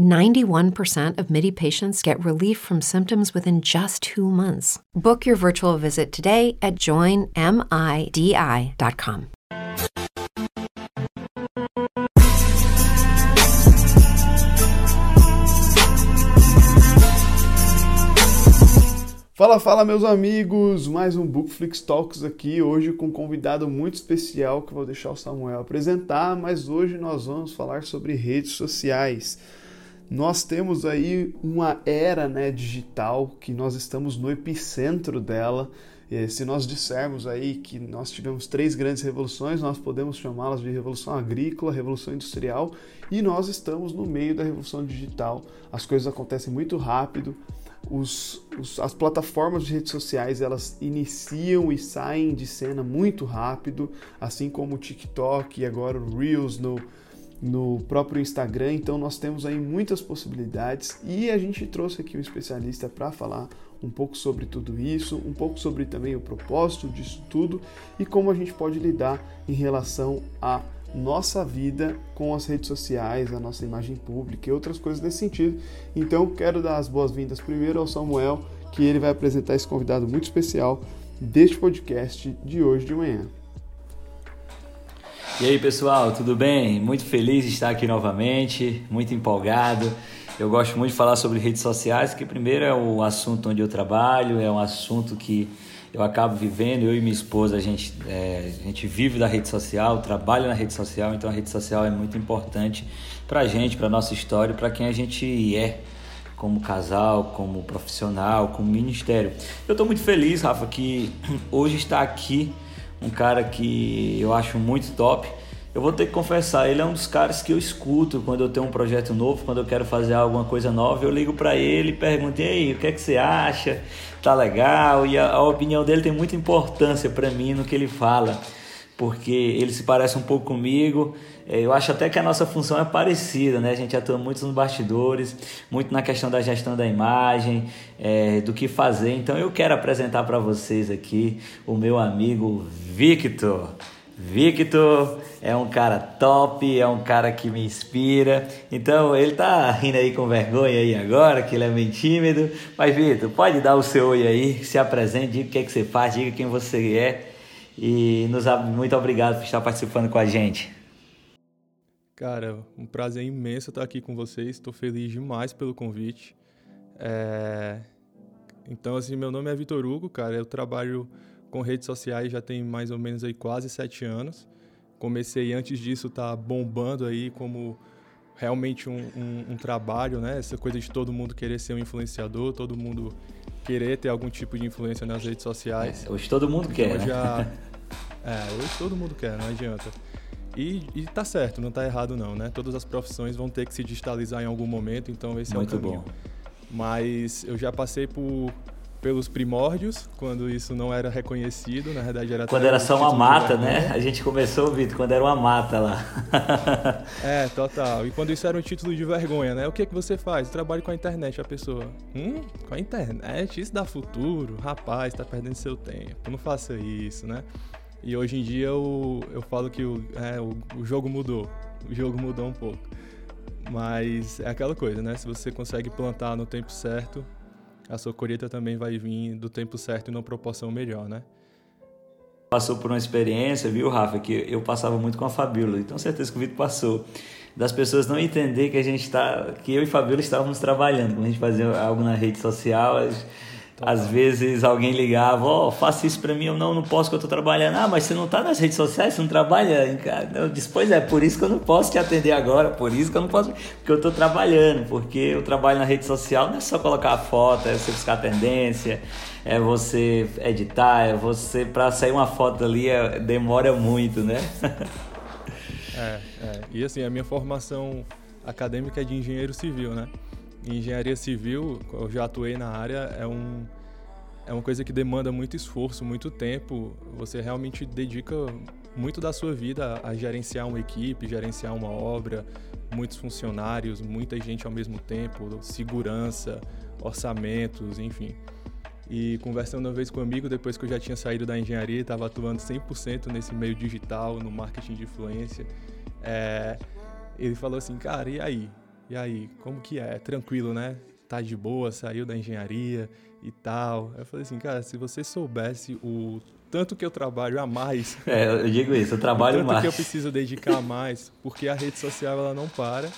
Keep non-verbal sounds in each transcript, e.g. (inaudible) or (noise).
91% of MIDI patients get relief from symptoms within just two months. Book your virtual visit today at joinmidi.com. Fala, fala, meus amigos! Mais um Bookflix Talks aqui, hoje com um convidado muito especial que vou deixar o Samuel apresentar, mas hoje nós vamos falar sobre redes sociais. Nós temos aí uma era né, digital que nós estamos no epicentro dela. E se nós dissermos aí que nós tivemos três grandes revoluções, nós podemos chamá-las de revolução agrícola, revolução industrial, e nós estamos no meio da revolução digital. As coisas acontecem muito rápido, os, os, as plataformas de redes sociais elas iniciam e saem de cena muito rápido, assim como o TikTok e agora o Reels no, no próprio Instagram. Então nós temos aí muitas possibilidades e a gente trouxe aqui um especialista para falar um pouco sobre tudo isso, um pouco sobre também o propósito disso tudo e como a gente pode lidar em relação a nossa vida com as redes sociais, a nossa imagem pública e outras coisas desse sentido. Então, quero dar as boas-vindas primeiro ao Samuel, que ele vai apresentar esse convidado muito especial deste podcast de hoje de manhã. E aí, pessoal, tudo bem? Muito feliz de estar aqui novamente, muito empolgado. Eu gosto muito de falar sobre redes sociais, que primeiro é o assunto onde eu trabalho, é um assunto que eu acabo vivendo, eu e minha esposa, a gente, é, a gente vive da rede social, trabalha na rede social, então a rede social é muito importante para a gente, para nossa história, para quem a gente é como casal, como profissional, como ministério. Eu estou muito feliz, Rafa, que (clears throat) hoje está aqui um cara que eu acho muito top. Eu vou ter que confessar, ele é um dos caras que eu escuto quando eu tenho um projeto novo, quando eu quero fazer alguma coisa nova, eu ligo para ele e pergunto: "E aí, o que é que você acha? Tá legal?" E a, a opinião dele tem muita importância para mim no que ele fala, porque ele se parece um pouco comigo. É, eu acho até que a nossa função é parecida, né? A gente atua muito nos bastidores, muito na questão da gestão da imagem, é, do que fazer. Então eu quero apresentar para vocês aqui o meu amigo Victor. Victor é um cara top, é um cara que me inspira. Então ele tá rindo aí com vergonha aí agora, que ele é bem tímido. Mas Victor, pode dar o seu oi aí, se apresente, diga o que, é que você faz, diga quem você é. E nos muito obrigado por estar participando com a gente. Cara, um prazer imenso estar aqui com vocês. Estou feliz demais pelo convite. É... Então, assim, meu nome é Vitor Hugo, cara. Eu trabalho com redes sociais já tem mais ou menos aí quase sete anos. Comecei antes disso tá bombando aí como realmente um, um, um, trabalho, né? Essa coisa de todo mundo querer ser um influenciador, todo mundo querer ter algum tipo de influência nas redes sociais. É, hoje todo mundo então, quer, né? (laughs) É, hoje todo mundo quer, não adianta. E, e tá certo, não tá errado não, né? Todas as profissões vão ter que se digitalizar em algum momento, então esse Muito é o caminho. Bom. Mas eu já passei por pelos primórdios, quando isso não era reconhecido, na verdade era Quando era só uma mata, né? A gente começou, Vitor, quando era uma mata lá. (laughs) é, total. E quando isso era um título de vergonha, né? O que é que você faz? Eu trabalho com a internet, a pessoa. Hum, com a internet? Isso dá futuro? Rapaz, tá perdendo seu tempo. Não faça isso, né? E hoje em dia eu, eu falo que o, é, o, o jogo mudou. O jogo mudou um pouco. Mas é aquela coisa, né? Se você consegue plantar no tempo certo, a sua colheita também vai vir do tempo certo e numa proporção melhor, né? Passou por uma experiência, viu, Rafa, que eu passava muito com a Fabíola, então certeza que o Vitor passou. Das pessoas não entender que a gente está, que eu e Fabíola estávamos trabalhando, quando a gente fazia algo na rede social, às vezes alguém ligava, ó, oh, faça isso para mim, eu não, não posso que eu tô trabalhando. Ah, mas você não tá nas redes sociais, você não trabalha em casa. Eu disse, pois é, por isso que eu não posso te atender agora, por isso que eu não posso, porque eu tô trabalhando, porque eu trabalho na rede social, não é só colocar a foto, é você buscar tendência, é você editar, é você, para sair uma foto ali, é, demora muito, né? (laughs) é, é, e assim, a minha formação acadêmica é de engenheiro civil, né? Engenharia civil, eu já atuei na área, é, um, é uma coisa que demanda muito esforço, muito tempo. Você realmente dedica muito da sua vida a gerenciar uma equipe, gerenciar uma obra, muitos funcionários, muita gente ao mesmo tempo, segurança, orçamentos, enfim. E conversando uma vez com um amigo, depois que eu já tinha saído da engenharia, estava atuando 100% nesse meio digital, no marketing de influência, é, ele falou assim, cara, e aí? E aí, como que é? Tranquilo, né? Tá de boa, saiu da engenharia e tal. Eu falei assim, cara, se você soubesse o tanto que eu trabalho a mais. (laughs) É, eu digo isso, eu trabalho tanto mais. Tanto que eu preciso dedicar mais, porque a rede social ela não para.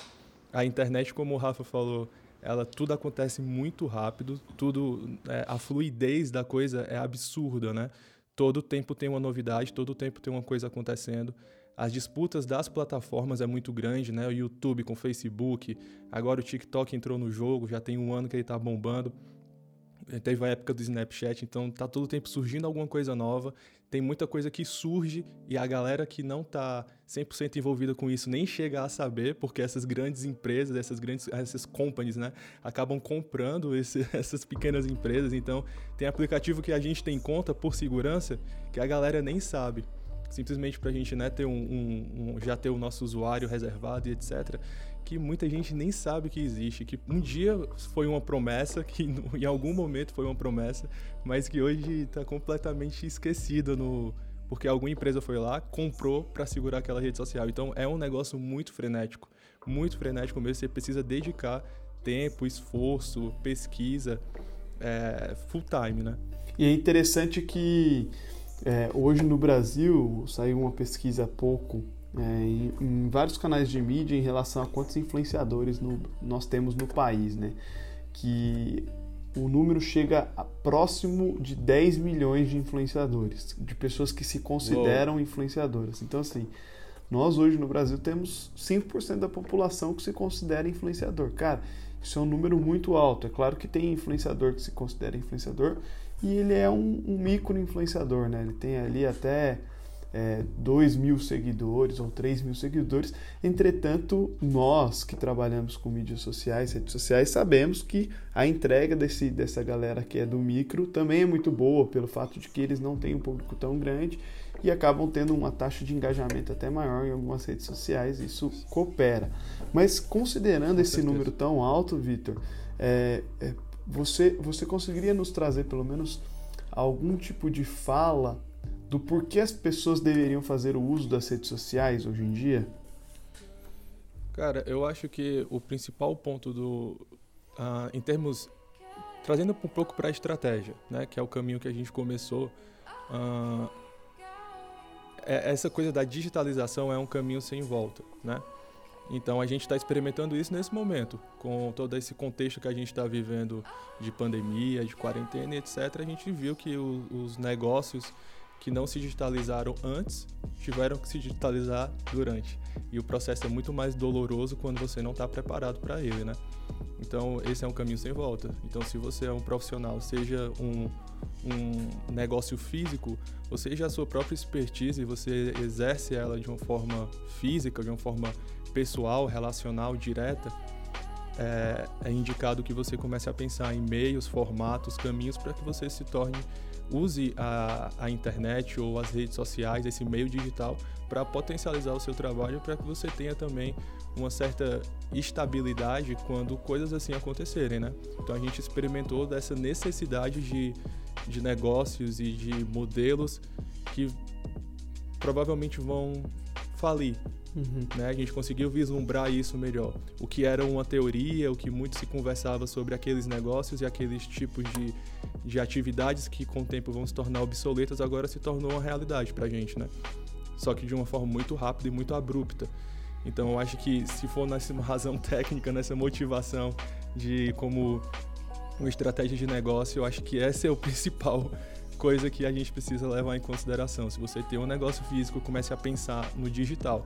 A internet, como o Rafa falou, ela tudo acontece muito rápido, tudo é, a fluidez da coisa é absurda, né? Todo tempo tem uma novidade, todo tempo tem uma coisa acontecendo. As disputas das plataformas é muito grande, né? O YouTube com o Facebook, agora o TikTok entrou no jogo, já tem um ano que ele está bombando. Teve a época do Snapchat, então tá todo tempo surgindo alguma coisa nova. Tem muita coisa que surge e a galera que não tá 100% envolvida com isso nem chega a saber, porque essas grandes empresas, essas grandes essas companies, né, acabam comprando esse, (laughs) essas pequenas empresas. Então, tem aplicativo que a gente tem conta por segurança que a galera nem sabe simplesmente para a gente né, ter um, um, um, já ter o nosso usuário reservado e etc que muita gente nem sabe que existe, que um dia foi uma promessa, que (laughs) em algum momento foi uma promessa, mas que hoje está completamente esquecida no porque alguma empresa foi lá, comprou para segurar aquela rede social. Então é um negócio muito frenético, muito frenético mesmo. Você precisa dedicar tempo, esforço, pesquisa, é, full time, né? E é interessante que é, hoje no Brasil saiu uma pesquisa há pouco é, em, em, vários canais de mídia em relação a quantos influenciadores no, nós temos no país, né? Que o número chega a próximo de 10 milhões de influenciadores, de pessoas que se consideram Uou. influenciadoras. Então, assim, nós hoje no Brasil temos 5% da população que se considera influenciador. Cara, isso é um número muito alto. É claro que tem influenciador que se considera influenciador e ele é um, um micro influenciador, né? Ele tem ali até é, 2 mil seguidores ou 3 mil seguidores. Entretanto, nós que trabalhamos com mídias sociais, redes sociais, sabemos que a entrega desse, dessa galera que é do micro também é muito boa, pelo fato de que eles não têm um público tão grande e acabam tendo uma taxa de engajamento até maior em algumas redes sociais, isso coopera. Mas considerando esse número tão alto, Vitor, é, é, você, você conseguiria nos trazer pelo menos algum tipo de fala do porquê as pessoas deveriam fazer o uso das redes sociais hoje em dia? Cara, eu acho que o principal ponto do. Uh, em termos. Trazendo um pouco para a estratégia, né, que é o caminho que a gente começou. Uh, é, essa coisa da digitalização é um caminho sem volta, né? Então a gente está experimentando isso nesse momento, com todo esse contexto que a gente está vivendo de pandemia, de quarentena, etc. A gente viu que o, os negócios que não se digitalizaram antes tiveram que se digitalizar durante. E o processo é muito mais doloroso quando você não está preparado para ele, né? Então, esse é um caminho sem volta. Então, se você é um profissional, seja um, um negócio físico, ou seja a sua própria expertise, você exerce ela de uma forma física, de uma forma pessoal, relacional, direta, é, é indicado que você comece a pensar em meios, formatos, caminhos para que você se torne use a, a internet ou as redes sociais, esse meio digital, para potencializar o seu trabalho, para que você tenha também uma certa estabilidade quando coisas assim acontecerem, né? Então a gente experimentou dessa necessidade de, de negócios e de modelos que provavelmente vão falir. Uhum. Né? A gente conseguiu vislumbrar isso melhor. O que era uma teoria, o que muito se conversava sobre aqueles negócios e aqueles tipos de, de atividades que com o tempo vão se tornar obsoletas, agora se tornou uma realidade pra gente, né? Só que de uma forma muito rápida e muito abrupta. Então eu acho que se for nessa (laughs) razão técnica, nessa motivação de como uma estratégia de negócio, eu acho que essa é o (laughs) principal coisa que a gente precisa levar em consideração. Se você tem um negócio físico, comece a pensar no digital.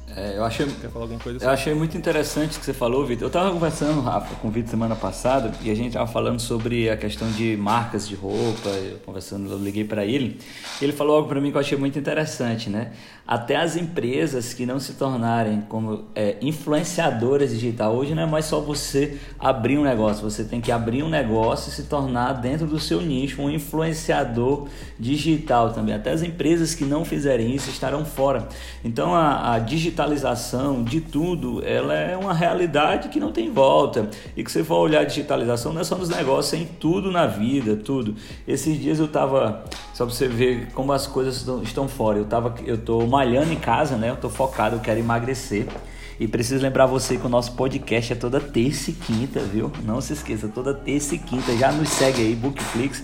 É, eu achei, Quer falar alguma coisa? Eu achei muito interessante o que você falou, Vitor. Eu estava conversando, Rafa, com o Vitor semana passada e a gente estava falando sobre a questão de marcas de roupa. Eu conversando, eu liguei para ele. Ele falou algo para mim que eu achei muito interessante, né? Até as empresas que não se tornarem como é, influenciadoras digital. Hoje não é mais só você abrir um negócio, você tem que abrir um negócio e se tornar dentro do seu nicho um influenciador digital também. Até as empresas que não fizerem isso estarão fora. Então a, a digitalização de tudo, ela é uma realidade que não tem volta. E que você for olhar a digitalização não é só nos negócios, é em tudo na vida, tudo. Esses dias eu tava, só para você ver como as coisas estão fora. Eu tava, eu tô malhando em casa, né? Eu tô focado, eu quero emagrecer. E preciso lembrar você que o nosso podcast é toda terça e quinta, viu? Não se esqueça, toda terça e quinta. Já nos segue aí, Bookflix.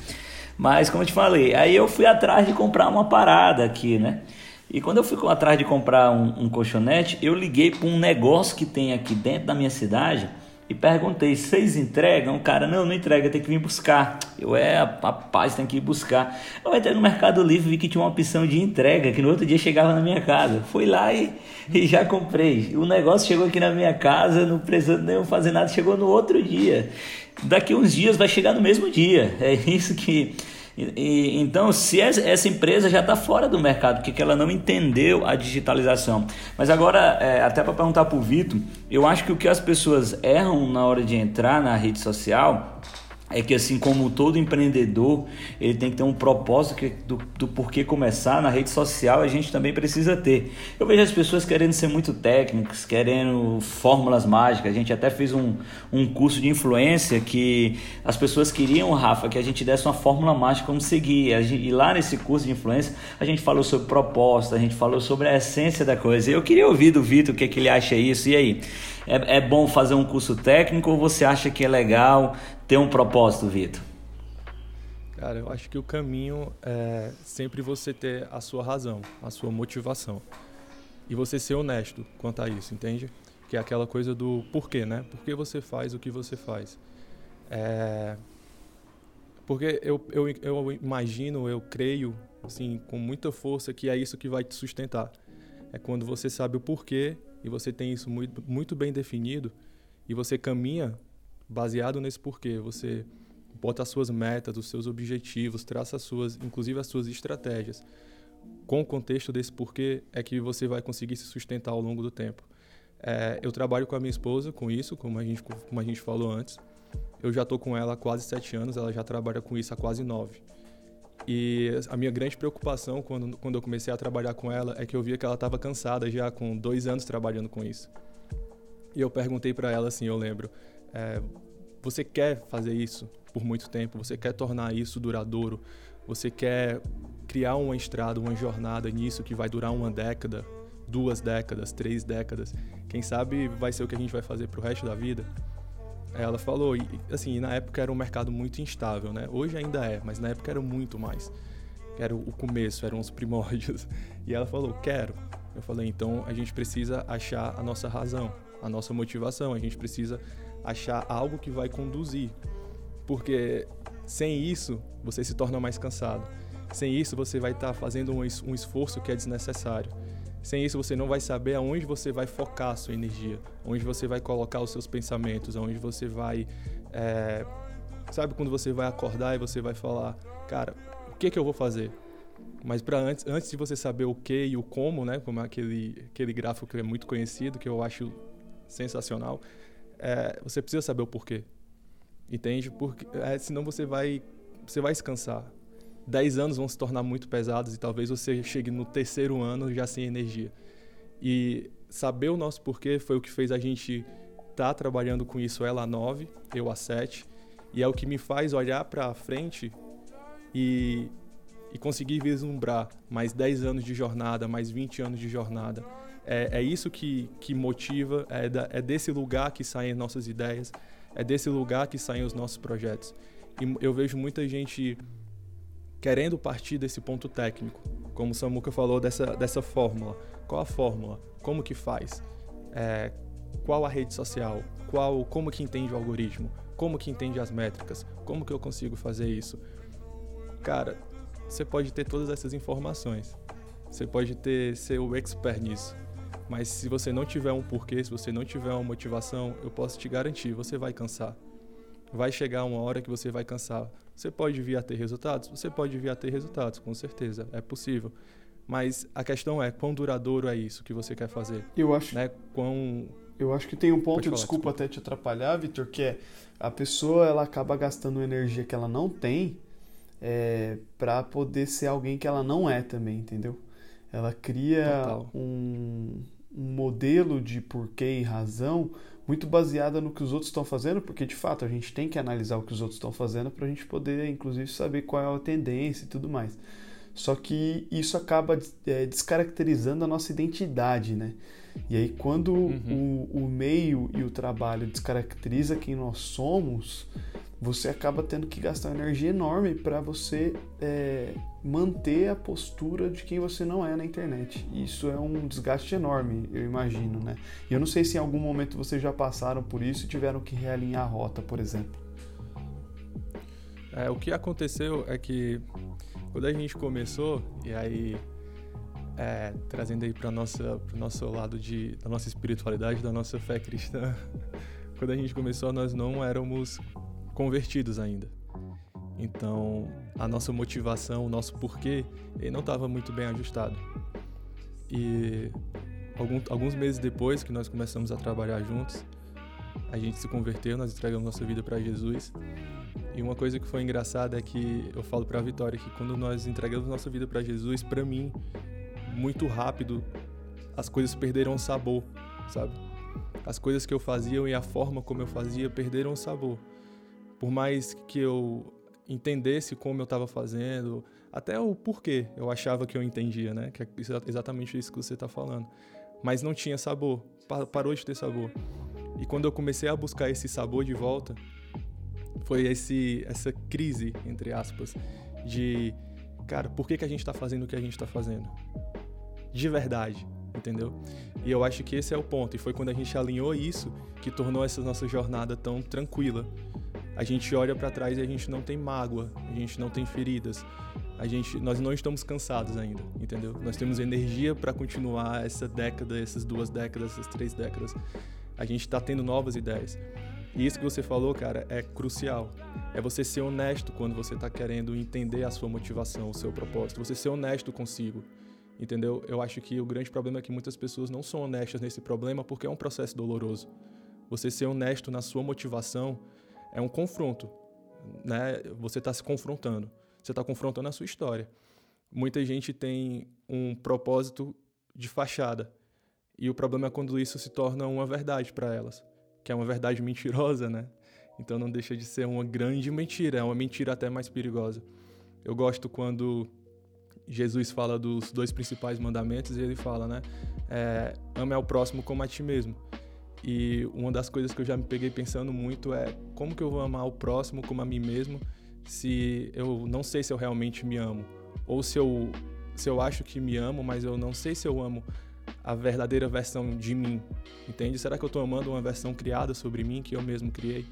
Mas como eu te falei, aí eu fui atrás de comprar uma parada aqui, né? E quando eu fui atrás de comprar um, um colchonete, eu liguei para um negócio que tem aqui dentro da minha cidade e perguntei: vocês entregam? O cara, não, não entrega, tem que vir buscar. Eu, é, rapaz, tem que ir buscar. Eu entrei no Mercado Livre vi que tinha uma opção de entrega, que no outro dia chegava na minha casa. Fui lá e, e já comprei. O negócio chegou aqui na minha casa, não precisou nem fazer nada, chegou no outro dia. Daqui uns dias vai chegar no mesmo dia. É isso que e, então, se essa empresa já está fora do mercado, porque ela não entendeu a digitalização. Mas agora, é, até para perguntar para o Vitor, eu acho que o que as pessoas erram na hora de entrar na rede social é que assim como todo empreendedor ele tem que ter um propósito do, do porquê começar. Na rede social a gente também precisa ter. Eu vejo as pessoas querendo ser muito técnicas querendo fórmulas mágicas. A gente até fez um, um curso de influência que as pessoas queriam Rafa que a gente desse uma fórmula mágica como seguir. E lá nesse curso de influência a gente falou sobre proposta a gente falou sobre a essência da coisa. Eu queria ouvir do Vitor o que, é que ele acha isso. E aí? É, é bom fazer um curso técnico ou você acha que é legal ter um propósito, Vitor? Cara, eu acho que o caminho é sempre você ter a sua razão, a sua motivação. E você ser honesto quanto a isso, entende? Que é aquela coisa do porquê, né? Por que você faz o que você faz? É... Porque eu, eu, eu imagino, eu creio, assim, com muita força, que é isso que vai te sustentar. É quando você sabe o porquê e você tem isso muito, muito bem definido e você caminha baseado nesse porquê. Você bota as suas metas, os seus objetivos, traça as suas, inclusive as suas estratégias. Com o contexto desse porquê é que você vai conseguir se sustentar ao longo do tempo. É, eu trabalho com a minha esposa com isso, como a gente, como a gente falou antes. Eu já estou com ela há quase sete anos, ela já trabalha com isso há quase nove. E a minha grande preocupação quando, quando eu comecei a trabalhar com ela é que eu via que ela estava cansada já com dois anos trabalhando com isso. E eu perguntei para ela assim, eu lembro, é, você quer fazer isso por muito tempo? Você quer tornar isso duradouro? Você quer criar uma estrada, uma jornada nisso que vai durar uma década, duas décadas, três décadas? Quem sabe vai ser o que a gente vai fazer pro resto da vida? Ela falou, e, assim, na época era um mercado muito instável, né? Hoje ainda é, mas na época era muito mais. Era o começo, eram os (laughs) primórdios. E ela falou, quero. Eu falei, então a gente precisa achar a nossa razão, a nossa motivação, a gente precisa achar algo que vai conduzir. Porque sem isso, você se torna mais cansado. Sem isso, você vai estar tá fazendo um esforço que é desnecessário. Sem isso, você não vai saber aonde você vai focar a sua energia, onde você vai colocar os seus pensamentos, aonde você vai. É... Sabe quando você vai acordar e você vai falar, cara, o que, que eu vou fazer? Mas para antes, antes de você saber o que e o como, né, como aquele aquele gráfico que é muito conhecido, que eu acho sensacional, é, você precisa saber o porquê. Entende? Porque é, senão você vai você vai se cansar. 10 anos vão se tornar muito pesados e talvez você chegue no terceiro ano já sem energia. E saber o nosso porquê foi o que fez a gente estar tá trabalhando com isso, ela a 9, eu a 7, e é o que me faz olhar para frente e, e conseguir vislumbrar mais 10 anos de jornada, mais 20 anos de jornada. É, é isso que, que motiva, é, da, é desse lugar que saem nossas ideias, é desse lugar que saem os nossos projetos. E eu vejo muita gente querendo partir desse ponto técnico, como o Samuca falou dessa, dessa fórmula. Qual a fórmula? Como que faz? É, qual a rede social? Qual, como que entende o algoritmo? Como que entende as métricas? Como que eu consigo fazer isso? Cara, você pode ter todas essas informações. Você pode ter ser o expert nisso. Mas se você não tiver um porquê, se você não tiver uma motivação, eu posso te garantir, você vai cansar. Vai chegar uma hora que você vai cansar. Você pode vir a ter resultados? Você pode vir a ter resultados, com certeza, é possível. Mas a questão é quão duradouro é isso que você quer fazer. Eu acho. Né? Quão eu acho que tem um ponto, falar, desculpa, desculpa até te atrapalhar, Vitor, que é a pessoa ela acaba gastando energia que ela não tem é, para poder ser alguém que ela não é também, entendeu? Ela cria um, um, modelo de porquê e razão muito baseada no que os outros estão fazendo, porque de fato a gente tem que analisar o que os outros estão fazendo para a gente poder, inclusive, saber qual é a tendência e tudo mais. Só que isso acaba é, descaracterizando a nossa identidade, né? E aí, quando uhum. o, o meio e o trabalho descaracteriza quem nós somos, você acaba tendo que gastar energia enorme para você é, manter a postura de quem você não é na internet. Isso é um desgaste enorme, eu imagino, né? E eu não sei se em algum momento vocês já passaram por isso e tiveram que realinhar a rota, por exemplo. É, o que aconteceu é que quando a gente começou, e aí é, trazendo aí para pro nosso lado de da nossa espiritualidade, da nossa fé cristã. (laughs) Quando a gente começou, nós não éramos convertidos ainda. Então, a nossa motivação, o nosso porquê, ele não estava muito bem ajustado. E algum, alguns meses depois que nós começamos a trabalhar juntos, a gente se converteu, nós entregamos nossa vida para Jesus. E uma coisa que foi engraçada é que eu falo para a Vitória que quando nós entregamos nossa vida para Jesus, para mim muito rápido, as coisas perderam sabor, sabe? As coisas que eu fazia e a forma como eu fazia perderam sabor. Por mais que eu entendesse como eu estava fazendo, até o porquê eu achava que eu entendia, né? Que é exatamente isso que você está falando. Mas não tinha sabor, parou de ter sabor. E quando eu comecei a buscar esse sabor de volta, foi esse essa crise entre aspas de cara, por que, que a gente está fazendo o que a gente está fazendo? de verdade, entendeu? E eu acho que esse é o ponto. E foi quando a gente alinhou isso que tornou essa nossa jornada tão tranquila. A gente olha para trás e a gente não tem mágoa, a gente não tem feridas. A gente, nós não estamos cansados ainda, entendeu? Nós temos energia para continuar essa década, essas duas décadas, essas três décadas. A gente está tendo novas ideias. E isso que você falou, cara, é crucial. É você ser honesto quando você está querendo entender a sua motivação, o seu propósito. Você ser honesto consigo entendeu? Eu acho que o grande problema é que muitas pessoas não são honestas nesse problema porque é um processo doloroso. Você ser honesto na sua motivação é um confronto, né? Você está se confrontando, você está confrontando a sua história. Muita gente tem um propósito de fachada e o problema é quando isso se torna uma verdade para elas, que é uma verdade mentirosa, né? Então não deixa de ser uma grande mentira, é uma mentira até mais perigosa. Eu gosto quando Jesus fala dos dois principais mandamentos e ele fala, né? É, ame ao próximo como a ti mesmo. E uma das coisas que eu já me peguei pensando muito é como que eu vou amar o próximo como a mim mesmo se eu não sei se eu realmente me amo ou se eu se eu acho que me amo, mas eu não sei se eu amo a verdadeira versão de mim, entende? Será que eu estou amando uma versão criada sobre mim que eu mesmo criei?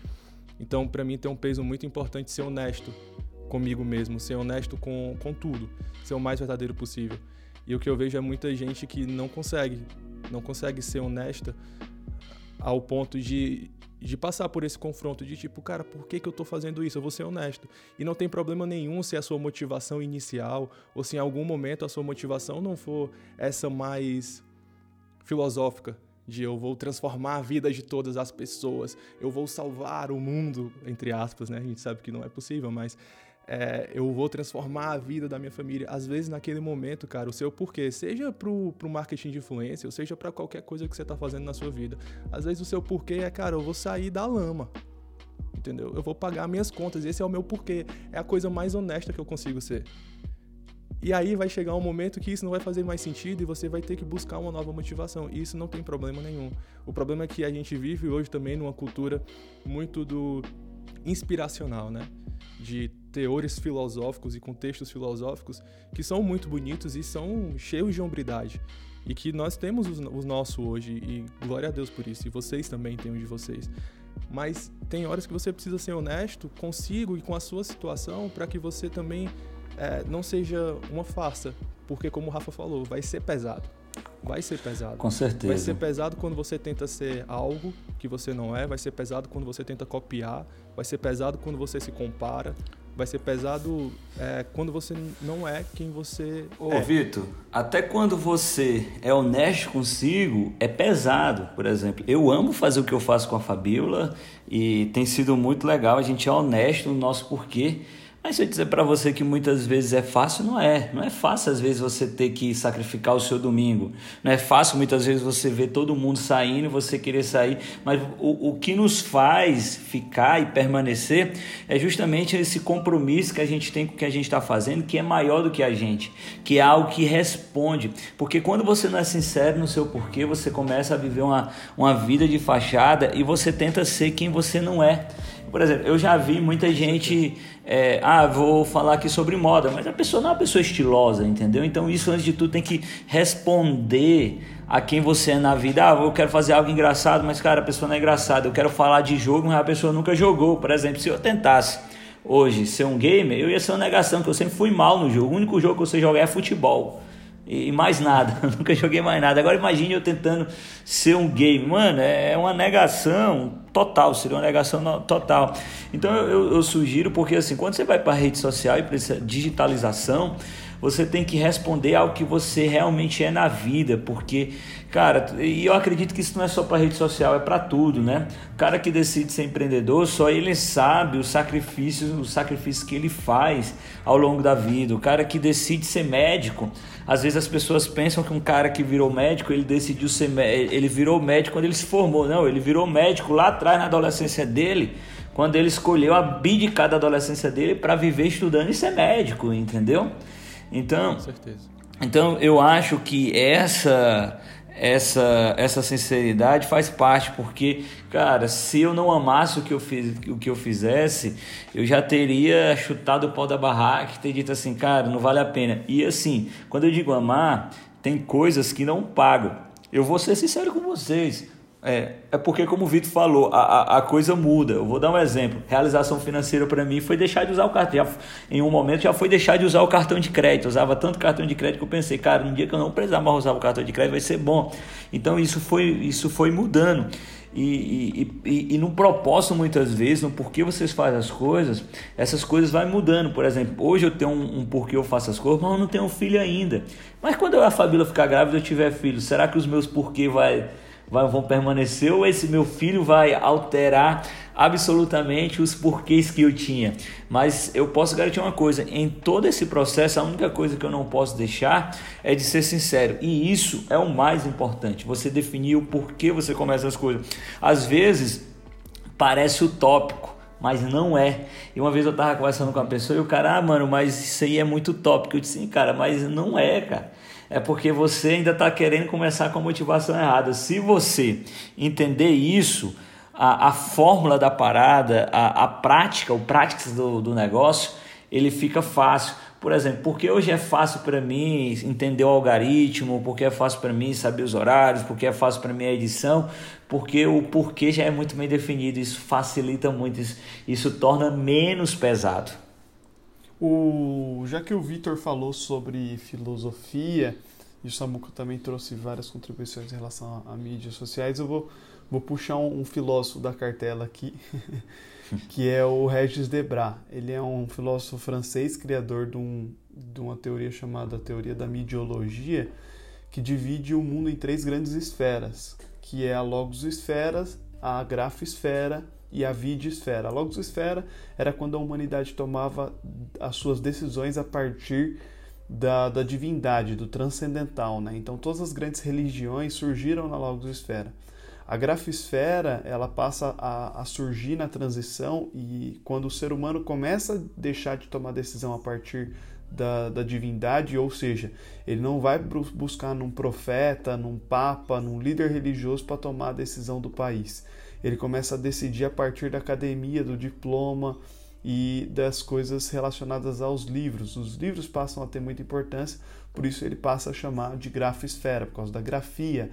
Então, para mim tem um peso muito importante ser honesto comigo mesmo, ser honesto com, com tudo, ser o mais verdadeiro possível. E o que eu vejo é muita gente que não consegue, não consegue ser honesta ao ponto de, de passar por esse confronto de tipo, cara, por que, que eu tô fazendo isso? Eu vou ser honesto. E não tem problema nenhum se a sua motivação inicial ou se em algum momento a sua motivação não for essa mais filosófica, de eu vou transformar a vida de todas as pessoas, eu vou salvar o mundo, entre aspas, né? A gente sabe que não é possível, mas é, eu vou transformar a vida da minha família. Às vezes, naquele momento, cara, o seu porquê, seja pro, pro marketing de influência, ou seja para qualquer coisa que você tá fazendo na sua vida. Às vezes, o seu porquê é, cara, eu vou sair da lama. Entendeu? Eu vou pagar minhas contas. Esse é o meu porquê. É a coisa mais honesta que eu consigo ser. E aí vai chegar um momento que isso não vai fazer mais sentido e você vai ter que buscar uma nova motivação. E isso não tem problema nenhum. O problema é que a gente vive hoje também numa cultura muito do inspiracional, né? De teores filosóficos e contextos filosóficos que são muito bonitos e são cheios de hombridade. E que nós temos o nosso hoje, e glória a Deus por isso, e vocês também têm o de vocês. Mas tem horas que você precisa ser honesto consigo e com a sua situação para que você também é, não seja uma farsa, porque, como o Rafa falou, vai ser pesado. vai ser pesado. Com certeza. Vai ser pesado quando você tenta ser algo que você não é, vai ser pesado quando você tenta copiar, vai ser pesado quando você se compara, vai ser pesado é, quando você não é quem você Ô, é. Vitor, até quando você é honesto consigo, é pesado. Por exemplo, eu amo fazer o que eu faço com a Fabiola e tem sido muito legal. A gente é honesto no nosso porquê. Mas se eu dizer para você que muitas vezes é fácil, não é. Não é fácil às vezes você ter que sacrificar o seu domingo. Não é fácil muitas vezes você ver todo mundo saindo e você querer sair. Mas o, o que nos faz ficar e permanecer é justamente esse compromisso que a gente tem com o que a gente está fazendo, que é maior do que a gente, que é algo que responde. Porque quando você não é sincero no seu porquê, você começa a viver uma, uma vida de fachada e você tenta ser quem você não é. Por exemplo, eu já vi muita gente, é, ah, vou falar aqui sobre moda, mas a pessoa não é uma pessoa estilosa, entendeu? Então isso antes de tudo tem que responder a quem você é na vida. Ah, eu quero fazer algo engraçado, mas cara, a pessoa não é engraçada. Eu quero falar de jogo, mas a pessoa nunca jogou. Por exemplo, se eu tentasse hoje ser um gamer, eu ia ser uma negação, que eu sempre fui mal no jogo. O único jogo que eu sei jogar é futebol e mais nada, (laughs) nunca joguei mais nada. Agora imagine eu tentando ser um game, mano, é uma negação total, seria uma negação total. Então eu, eu sugiro, porque assim, quando você vai para a rede social e para digitalização, você tem que responder ao que você realmente é na vida, porque, cara, e eu acredito que isso não é só para rede social, é para tudo, né? O cara que decide ser empreendedor, só ele sabe os sacrifícios, os sacrifícios que ele faz ao longo da vida. O cara que decide ser médico, às vezes as pessoas pensam que um cara que virou médico, ele decidiu ser ele virou médico quando ele se formou. Não, ele virou médico lá atrás na adolescência dele, quando ele escolheu abdicar da adolescência dele para viver estudando e ser médico, entendeu? Então, então eu acho que essa essa essa sinceridade faz parte porque cara se eu não amasse o que eu fiz o que eu fizesse eu já teria chutado o pau da barraca e ter dito assim cara não vale a pena. E assim quando eu digo amar tem coisas que não pagam eu vou ser sincero com vocês é, é porque, como o Vitor falou, a, a, a, coisa muda. Eu vou dar um exemplo. Realização financeira para mim foi deixar de usar o cartão. Já, em um momento já foi deixar de usar o cartão de crédito. Eu usava tanto cartão de crédito que eu pensei, cara, um dia que eu não precisar mais usar o cartão de crédito vai ser bom. Então isso foi, isso foi mudando. E, e, e, e no propósito, muitas vezes, no porquê vocês fazem as coisas, essas coisas vão mudando. Por exemplo, hoje eu tenho um, um porquê eu faço as coisas, mas eu não tenho filho ainda. Mas quando a Fabíola ficar grávida e eu tiver filho, será que os meus porquê vai, vão permanecer ou esse meu filho vai alterar absolutamente os porquês que eu tinha. Mas eu posso garantir uma coisa: em todo esse processo, a única coisa que eu não posso deixar é de ser sincero. E isso é o mais importante. Você definir o porquê você começa as coisas. Às vezes parece utópico mas não é. E uma vez eu tava conversando com uma pessoa e o cara, ah, mano, mas isso aí é muito tópico. Eu disse, cara, mas não é, cara é porque você ainda está querendo começar com a motivação errada. Se você entender isso, a, a fórmula da parada, a, a prática, o prático do, do negócio, ele fica fácil. Por exemplo, porque hoje é fácil para mim entender o algoritmo, porque é fácil para mim saber os horários, porque é fácil para mim a edição, porque o porquê já é muito bem definido, isso facilita muito, isso, isso torna menos pesado. O, já que o Vitor falou sobre filosofia, e o Samuco também trouxe várias contribuições em relação a, a mídias sociais, eu vou, vou puxar um, um filósofo da cartela aqui, (laughs) que é o Regis Debras. Ele é um filósofo francês, criador de, um, de uma teoria chamada teoria da midiologia, que divide o mundo em três grandes esferas, que é a logosfera, a grafosfera e a videsfera. A logosfera era quando a humanidade tomava as suas decisões a partir da, da divindade, do transcendental. Né? Então todas as grandes religiões surgiram na logosfera. A grafosfera ela passa a, a, surgir na transição e quando o ser humano começa a deixar de tomar decisão a partir da, da divindade, ou seja, ele não vai buscar num profeta, num papa, num líder religioso para tomar a decisão do país ele começa a decidir a partir da academia, do diploma e das coisas relacionadas aos livros. Os livros passam a ter muita importância, por isso ele passa a chamar de grafosfera, por causa da grafia.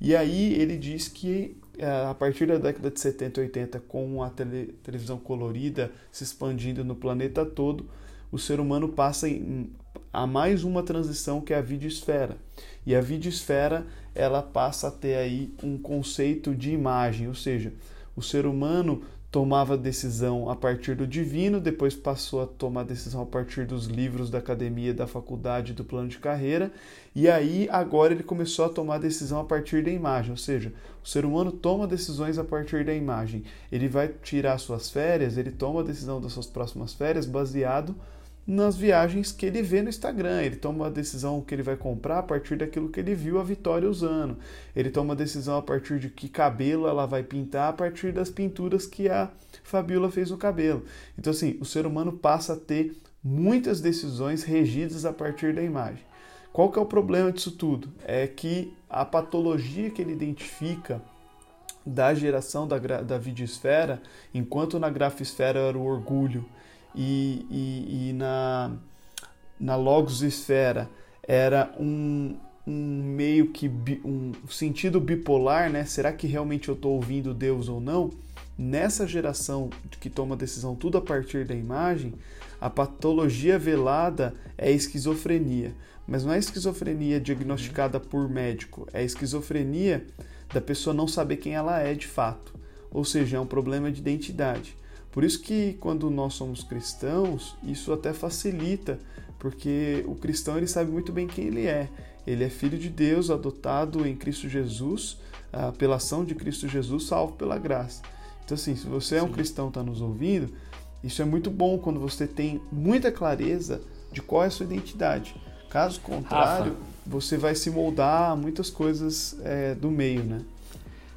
E aí ele diz que é, a partir da década de 70 e 80, com a tele, televisão colorida se expandindo no planeta todo, o ser humano passa em, a mais uma transição que é a videosfera. E a videosfera ela passa a ter aí um conceito de imagem, ou seja, o ser humano tomava decisão a partir do divino, depois passou a tomar decisão a partir dos livros da academia, da faculdade, do plano de carreira, e aí agora ele começou a tomar decisão a partir da imagem, ou seja, o ser humano toma decisões a partir da imagem. Ele vai tirar suas férias, ele toma a decisão das suas próximas férias baseado nas viagens que ele vê no Instagram. Ele toma a decisão que ele vai comprar a partir daquilo que ele viu a Vitória usando. Ele toma a decisão a partir de que cabelo ela vai pintar a partir das pinturas que a Fabiola fez no cabelo. Então, assim, o ser humano passa a ter muitas decisões regidas a partir da imagem. Qual que é o problema disso tudo? É que a patologia que ele identifica da geração da, da videosfera, enquanto na grafosfera era o orgulho, e, e, e na, na logosfera era um, um meio que bi, um sentido bipolar, né? Será que realmente eu estou ouvindo Deus ou não? Nessa geração que toma decisão tudo a partir da imagem, a patologia velada é a esquizofrenia. Mas não é esquizofrenia diagnosticada por médico, é esquizofrenia da pessoa não saber quem ela é de fato. Ou seja, é um problema de identidade. Por isso que quando nós somos cristãos, isso até facilita, porque o cristão ele sabe muito bem quem ele é. Ele é filho de Deus, adotado em Cristo Jesus, pela ação de Cristo Jesus, salvo pela graça. Então assim, se você é um cristão está nos ouvindo, isso é muito bom quando você tem muita clareza de qual é a sua identidade. Caso contrário, Rafa. você vai se moldar a muitas coisas é, do meio, né?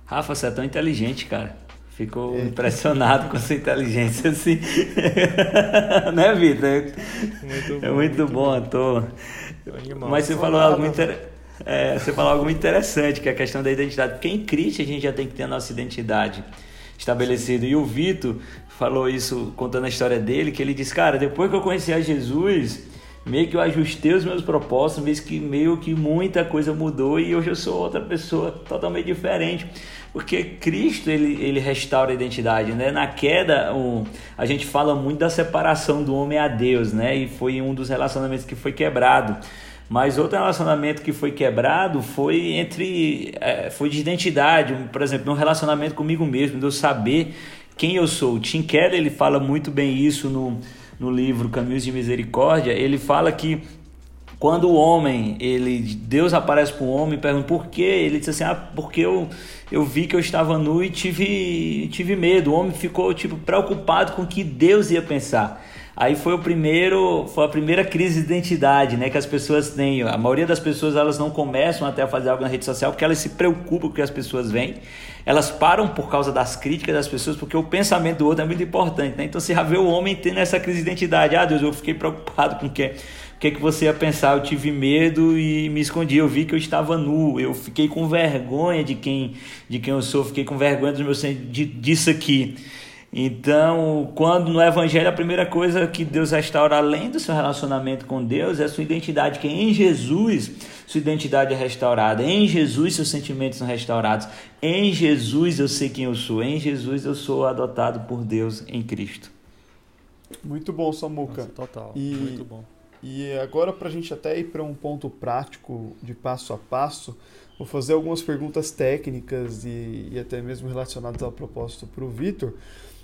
Rafa, você é tão inteligente, cara. Ficou é. impressionado com sua inteligência, assim. (laughs) né, Vitor? Muito bom, é muito, muito bom, ator. Mas você falou, algo inter... é, você falou algo interessante, que é a questão da identidade. Porque em Cristo a gente já tem que ter a nossa identidade estabelecida. E o Vitor falou isso contando a história dele, que ele disse, cara, depois que eu conheci a Jesus, meio que eu ajustei os meus propósitos, meio que, meio que muita coisa mudou e hoje eu sou outra pessoa totalmente diferente. Porque Cristo ele, ele restaura a identidade, né? Na queda, um, a gente fala muito da separação do homem a Deus, né? E foi um dos relacionamentos que foi quebrado. Mas outro relacionamento que foi quebrado foi entre é, foi de identidade, por exemplo, um relacionamento comigo mesmo, de eu saber quem eu sou. O Tim Keller ele fala muito bem isso no, no livro Caminhos de Misericórdia. Ele fala que quando o homem, ele, Deus aparece para o homem e pergunta por quê, ele diz assim: "Ah, porque eu eu vi que eu estava nu e tive tive medo". O homem ficou tipo preocupado com o que Deus ia pensar. Aí foi o primeiro, foi a primeira crise de identidade, né, que as pessoas têm. A maioria das pessoas elas não começam até a fazer algo na rede social porque elas se preocupam com o que as pessoas veem. Elas param por causa das críticas das pessoas, porque o pensamento do outro é muito importante, né? Então você já vê o homem tendo essa crise de identidade. Ah, Deus, eu fiquei preocupado com o que o que, é que você ia pensar? Eu tive medo e me escondi. Eu vi que eu estava nu. Eu fiquei com vergonha de quem, de quem eu sou. Fiquei com vergonha dos meus disso aqui. Então, quando no Evangelho a primeira coisa que Deus restaura, além do seu relacionamento com Deus, é a sua identidade, que em Jesus sua identidade é restaurada, em Jesus seus sentimentos são restaurados, em Jesus eu sei quem eu sou, em Jesus eu sou adotado por Deus em Cristo. Muito bom, Samuca. Nossa, total, e... muito bom. E agora, para a gente até ir para um ponto prático de passo a passo, vou fazer algumas perguntas técnicas e, e até mesmo relacionadas ao propósito para o Vitor.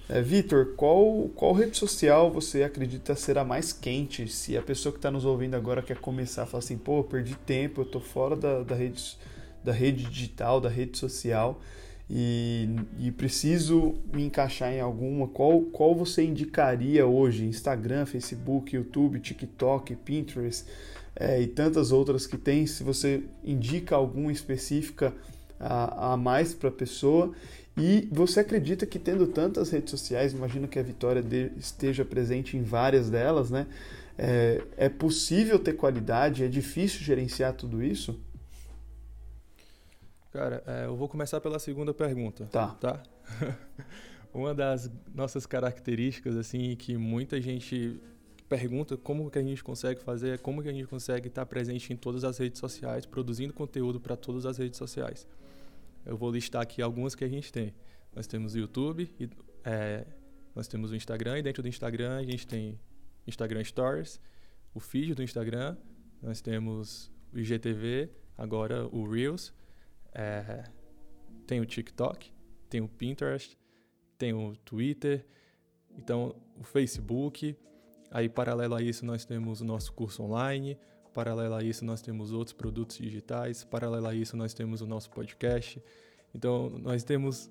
É, Vitor, qual, qual rede social você acredita ser a mais quente? Se a pessoa que está nos ouvindo agora quer começar a falar assim, pô, perdi tempo, eu estou fora da, da, rede, da rede digital, da rede social e, e preciso me encaixar em alguma, qual, qual você indicaria hoje? Instagram, Facebook, YouTube, TikTok, Pinterest é, e tantas outras que tem. Se você indica alguma específica a, a mais para a pessoa. E você acredita que tendo tantas redes sociais, imagino que a Vitória de, esteja presente em várias delas, né? É, é possível ter qualidade? É difícil gerenciar tudo isso? Cara, é, eu vou começar pela segunda pergunta. Tá. Tá? (laughs) Uma das nossas características, assim, que muita gente pergunta como que a gente consegue fazer é como que a gente consegue estar presente em todas as redes sociais, produzindo conteúdo para todas as redes sociais. Eu vou listar aqui algumas que a gente tem. Nós temos o YouTube, e, é, nós temos o Instagram, e dentro do Instagram a gente tem Instagram Stories, o feed do Instagram, nós temos o IGTV agora o Reels, é, tem o TikTok, tem o Pinterest, tem o Twitter, então o Facebook. Aí, paralelo a isso, nós temos o nosso curso online. Paralelo a isso, nós temos outros produtos digitais. Paralelo a isso, nós temos o nosso podcast. Então, nós temos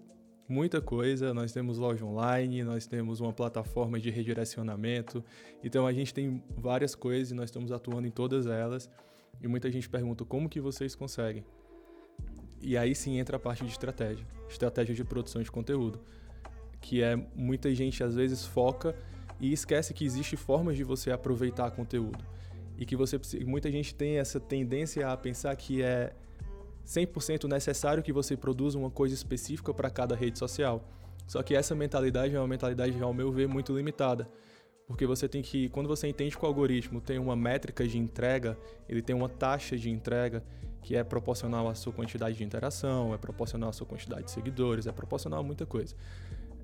muita coisa. Nós temos loja online, nós temos uma plataforma de redirecionamento. Então, a gente tem várias coisas e nós estamos atuando em todas elas. E muita gente pergunta como que vocês conseguem. E aí sim entra a parte de estratégia, estratégia de produção de conteúdo, que é muita gente às vezes foca e esquece que existe formas de você aproveitar conteúdo. E que você muita gente tem essa tendência a pensar que é 100% necessário que você produza uma coisa específica para cada rede social. Só que essa mentalidade é uma mentalidade, ao meu ver, muito limitada. Porque você tem que, quando você entende que o algoritmo tem uma métrica de entrega, ele tem uma taxa de entrega que é proporcional à sua quantidade de interação, é proporcional à sua quantidade de seguidores, é proporcional a muita coisa.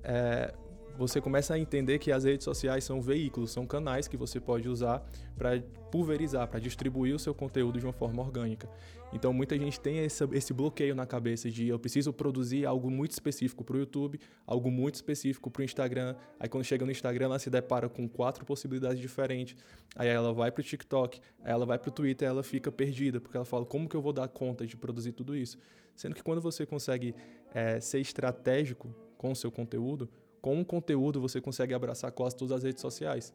É, você começa a entender que as redes sociais são veículos, são canais que você pode usar para pulverizar, para distribuir o seu conteúdo de uma forma orgânica. Então muita gente tem esse, esse bloqueio na cabeça de eu preciso produzir algo muito específico para o YouTube, algo muito específico para o Instagram. Aí quando chega no Instagram ela se depara com quatro possibilidades diferentes. Aí ela vai para o TikTok, aí ela vai para o Twitter, ela fica perdida porque ela fala como que eu vou dar conta de produzir tudo isso. Sendo que quando você consegue é, ser estratégico com o seu conteúdo, com o conteúdo você consegue abraçar quase todas as redes sociais.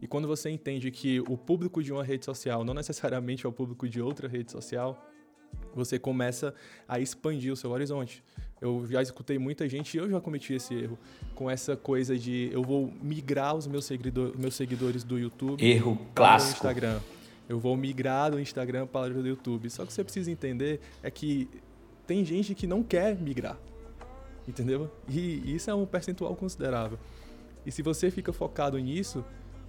E quando você entende que o público de uma rede social não necessariamente é o público de outra rede social, você começa a expandir o seu horizonte. Eu já escutei muita gente e eu já cometi esse erro com essa coisa de eu vou migrar os meus, seguidor, meus seguidores do YouTube erro para clássico. o Instagram. Eu vou migrar do Instagram para o YouTube. Só que você precisa entender é que tem gente que não quer migrar entendeu? E isso é um percentual considerável. E se você fica focado nisso,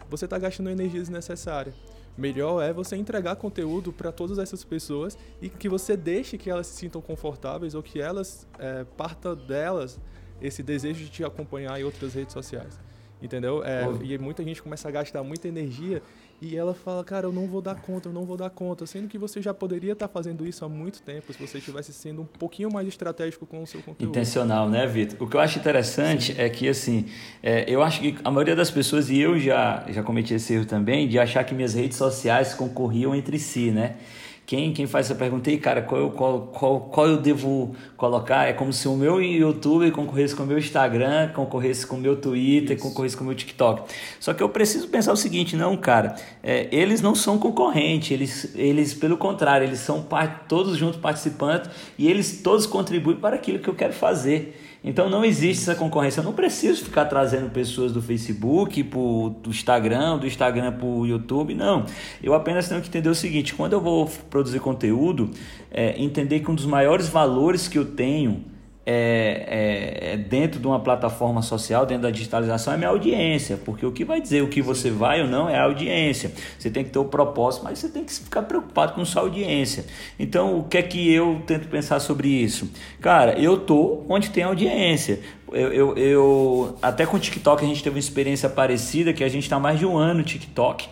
você está gastando energia desnecessária. Melhor é você entregar conteúdo para todas essas pessoas e que você deixe que elas se sintam confortáveis ou que elas é, parta delas esse desejo de te acompanhar em outras redes sociais. Entendeu? É, e muita gente começa a gastar muita energia e ela fala, cara, eu não vou dar conta, eu não vou dar conta. Sendo que você já poderia estar fazendo isso há muito tempo, se você estivesse sendo um pouquinho mais estratégico com o seu conteúdo. Intencional, né, Vitor? O que eu acho interessante Sim. é que, assim, é, eu acho que a maioria das pessoas, e eu já, já cometi esse erro também, de achar que minhas redes sociais concorriam entre si, né? Quem, quem faz essa pergunta aí, cara, qual eu, qual, qual, qual eu devo colocar? É como se o meu YouTube concorresse com o meu Instagram, concorresse com o meu Twitter, Isso. concorresse com o meu TikTok. Só que eu preciso pensar o seguinte, não, cara, é, eles não são concorrentes, eles, eles, pelo contrário, eles são todos juntos participantes e eles todos contribuem para aquilo que eu quero fazer. Então não existe essa concorrência. Eu não preciso ficar trazendo pessoas do Facebook do Instagram, do Instagram para o YouTube. Não. Eu apenas tenho que entender o seguinte: quando eu vou produzir conteúdo, é, entender que um dos maiores valores que eu tenho é, é, é, dentro de uma plataforma social, dentro da digitalização, é minha audiência, porque o que vai dizer o que você vai ou não é a audiência. Você tem que ter o propósito, mas você tem que ficar preocupado com sua audiência. Então, o que é que eu tento pensar sobre isso? Cara, eu tô onde tem audiência. Eu, eu, eu até com o TikTok a gente teve uma experiência parecida, que a gente está mais de um ano no TikTok.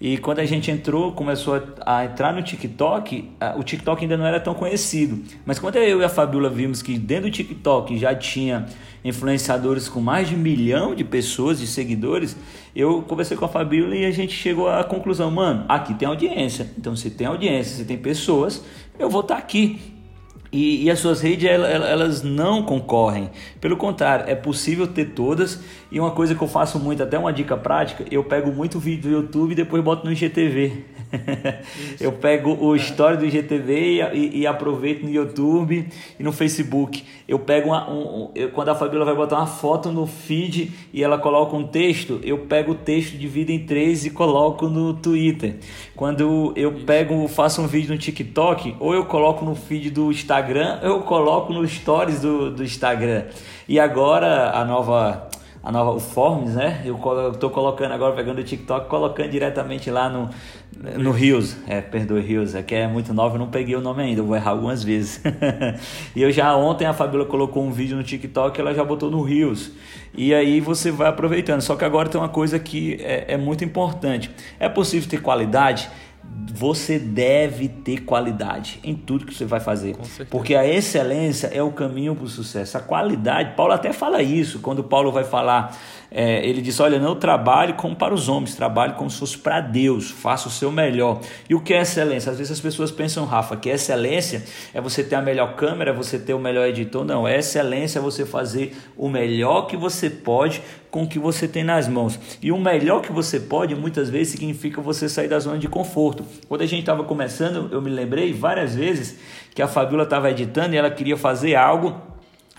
E quando a gente entrou, começou a, entrar no TikTok, o TikTok ainda não era tão conhecido. Mas quando eu e a Fabiola vimos que dentro do TikTok já tinha influenciadores com mais de um milhão de pessoas, de seguidores, eu conversei com a Fabiola e a gente chegou à conclusão, mano, aqui tem audiência. Então se tem audiência, se tem pessoas, eu vou estar aqui. E, e, as suas redes elas não concorrem. Pelo contrário, é possível ter todas. E uma coisa que eu faço muito, até uma dica prática, eu pego muito vídeo do YouTube e depois boto no IGTV. (laughs) eu pego o story do IGTV e, e, e, aproveito no YouTube e no Facebook. Eu pego uma, um, eu, quando a Fabiola vai botar uma foto no feed e ela coloca um texto, eu pego o texto divido em três e coloco no Twitter. Quando eu pego, faço um vídeo no TikTok, ou eu coloco no feed do Instagram, ou eu coloco no stories do, do Instagram. E agora a nova a nova o Forms, né? Eu estou colocando agora, pegando o TikTok, colocando diretamente lá no, no Rios. É, perdoe, Rios, é que é muito novo, eu não peguei o nome ainda, eu vou errar algumas vezes. (laughs) e eu já ontem a Fabíola colocou um vídeo no TikTok, ela já botou no Rios. E aí você vai aproveitando. Só que agora tem uma coisa que é, é muito importante. É possível ter qualidade? Você deve ter qualidade em tudo que você vai fazer. Porque a excelência é o caminho para o sucesso. A qualidade, Paulo até fala isso, quando Paulo vai falar, é, ele diz: Olha, não trabalhe como para os homens, trabalhe como se fosse para Deus, faça o seu melhor. E o que é excelência? Às vezes as pessoas pensam, Rafa, que excelência é você ter a melhor câmera, você ter o melhor editor. Não, é excelência é você fazer o melhor que você pode com o que você tem nas mãos. E o melhor que você pode, muitas vezes, significa você sair da zona de conforto. Quando a gente estava começando, eu me lembrei várias vezes que a Fabiola estava editando e ela queria fazer algo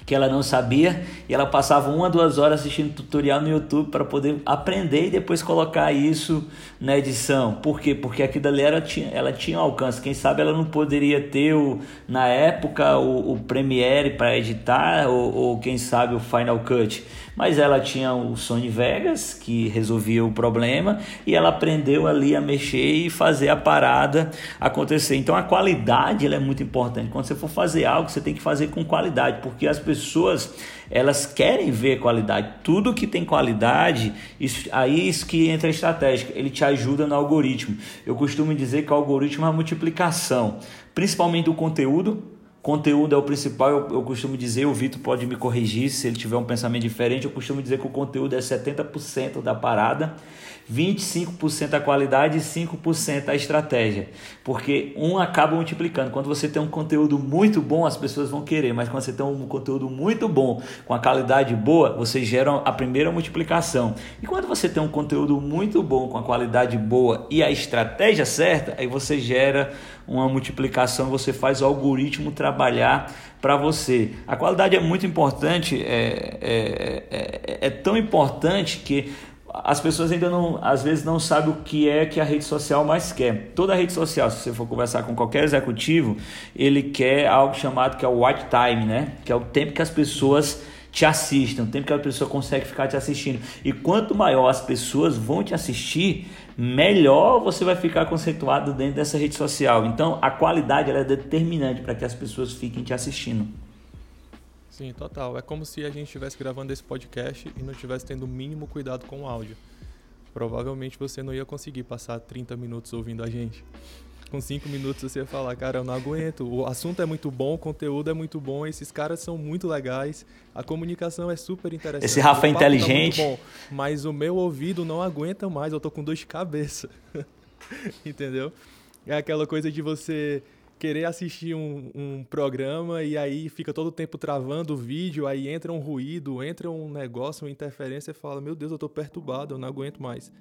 que ela não sabia e ela passava uma, duas horas assistindo tutorial no YouTube para poder aprender e depois colocar isso na edição. Por quê? Porque aquilo ali ela tinha, ela tinha alcance. Quem sabe ela não poderia ter o, na época o, o Premiere para editar ou, ou quem sabe o Final Cut mas ela tinha o Sony Vegas que resolvia o problema e ela aprendeu ali a mexer e fazer a parada acontecer. Então a qualidade ela é muito importante. Quando você for fazer algo, você tem que fazer com qualidade, porque as pessoas elas querem ver qualidade. Tudo que tem qualidade, isso, aí isso que entra a estratégia, ele te ajuda no algoritmo. Eu costumo dizer que o algoritmo é a multiplicação, principalmente do conteúdo Conteúdo é o principal, eu, eu costumo dizer, o Vitor pode me corrigir se ele tiver um pensamento diferente, eu costumo dizer que o conteúdo é 70% da parada 25% a qualidade e 5% a estratégia. Porque um acaba multiplicando. Quando você tem um conteúdo muito bom, as pessoas vão querer, mas quando você tem um conteúdo muito bom, com a qualidade boa, você gera a primeira multiplicação. E quando você tem um conteúdo muito bom, com a qualidade boa e a estratégia certa, aí você gera uma multiplicação, você faz o algoritmo trabalhar para você. A qualidade é muito importante, é, é, é, é, tão importante que as pessoas ainda não, às vezes não sabem o que é que a rede social mais quer. Toda rede social, se você for conversar com qualquer executivo, ele quer algo chamado que é o white time, né? Que é o tempo que as pessoas te assistem, o tempo que a pessoa consegue ficar te assistindo. E quanto maior as pessoas vão te assistir, melhor você vai ficar conceituado dentro dessa rede social. Então, a qualidade é determinante para que as pessoas fiquem te assistindo. Sim, total. É como se a gente estivesse gravando esse podcast e não estivesse tendo o mínimo cuidado com o áudio. Provavelmente você não ia conseguir passar 30 minutos ouvindo a gente. Com 5 minutos você ia falar, cara, eu não aguento. O assunto é muito bom, o conteúdo é muito bom, esses caras são muito legais, a comunicação é super interessante. Esse Rafa é inteligente. Tá bom, mas o meu ouvido não aguenta mais, eu tô com dor de cabeça. (laughs) Entendeu? É aquela coisa de você querer assistir um, um, programa e aí fica todo o tempo travando o vídeo, aí entra um ruído, entra um negócio, uma interferência e fala, meu Deus, eu tô perturbado, eu não aguento mais.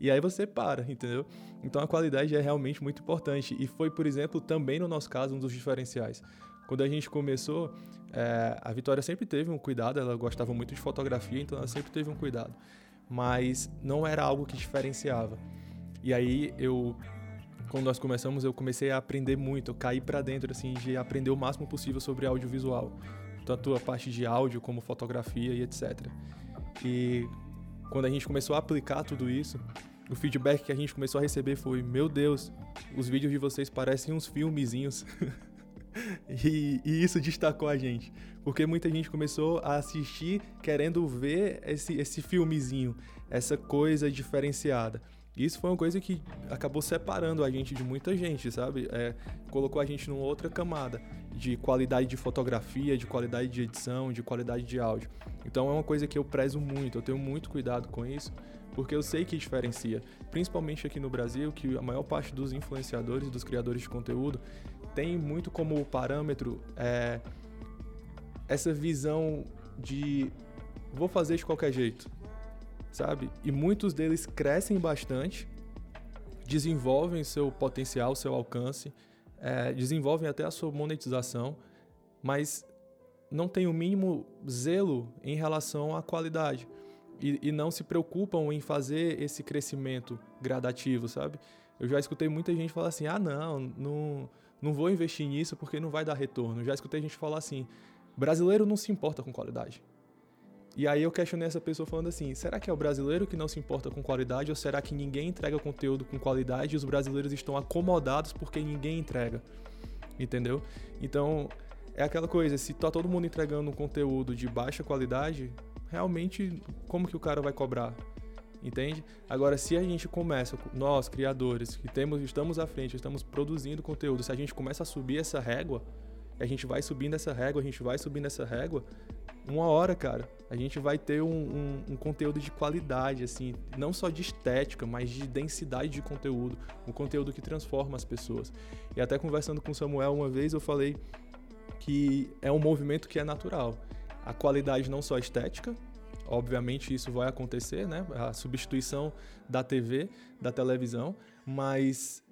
E aí você para, entendeu? Então a qualidade é realmente muito importante. E foi, por exemplo, também no nosso caso, um dos diferenciais. Quando a gente começou, é, a Vitória sempre teve um cuidado, ela gostava muito de fotografia, então ela sempre teve um cuidado. Mas não era algo que diferenciava. E aí eu quando nós começamos, eu comecei a aprender muito, eu caí para dentro assim de aprender o máximo possível sobre audiovisual, tanto a parte de áudio como fotografia e etc. E quando a gente começou a aplicar tudo isso, o feedback que a gente começou a receber foi: Meu Deus, os vídeos de vocês parecem uns filmezinhos. (laughs) e, e, isso destacou a gente, porque muita gente começou a assistir querendo ver esse, esse filmezinho, essa coisa diferenciada. Isso foi uma coisa que acabou separando a gente de muita gente, sabe? É, colocou a gente numa outra camada de qualidade de fotografia, de qualidade de edição, de qualidade de áudio. Então é uma coisa que eu prezo muito, eu tenho muito cuidado com isso, porque eu sei que diferencia, principalmente aqui no Brasil, que a maior parte dos influenciadores, dos criadores de conteúdo, tem muito como parâmetro é, essa visão de vou fazer de qualquer jeito sabe? E muitos deles crescem bastante, desenvolvem seu potencial, seu alcance, é, desenvolvem até a sua monetização, mas não tem o mínimo zelo em relação à qualidade e, e não se preocupam em fazer esse crescimento gradativo, sabe? Eu já escutei muita gente falar assim: ah, não, não, não vou investir nisso porque não vai dar retorno. Eu já escutei gente falar assim: brasileiro não se importa com qualidade. E aí eu questionei essa pessoa falando assim: será que é o brasileiro que não se importa com qualidade ou será que ninguém entrega conteúdo com qualidade e os brasileiros estão acomodados porque ninguém entrega? Entendeu? Então, é aquela coisa, se tá todo mundo entregando um conteúdo de baixa qualidade, realmente como que o cara vai cobrar? Entende? Agora, se a gente começa, nós criadores, que temos, estamos à frente, estamos produzindo conteúdo, se a gente começa a subir essa régua, a gente vai subindo essa régua, a gente vai subindo essa régua, uma hora, cara, a gente vai ter um, um, um, conteúdo de qualidade, assim, não só de estética, mas de densidade de conteúdo, um conteúdo que transforma as pessoas. E até conversando com o Samuel uma vez, eu falei que é um movimento que é natural. A qualidade não só estética, Obviamente isso vai acontecer, né? A substituição da TV, da televisão, mas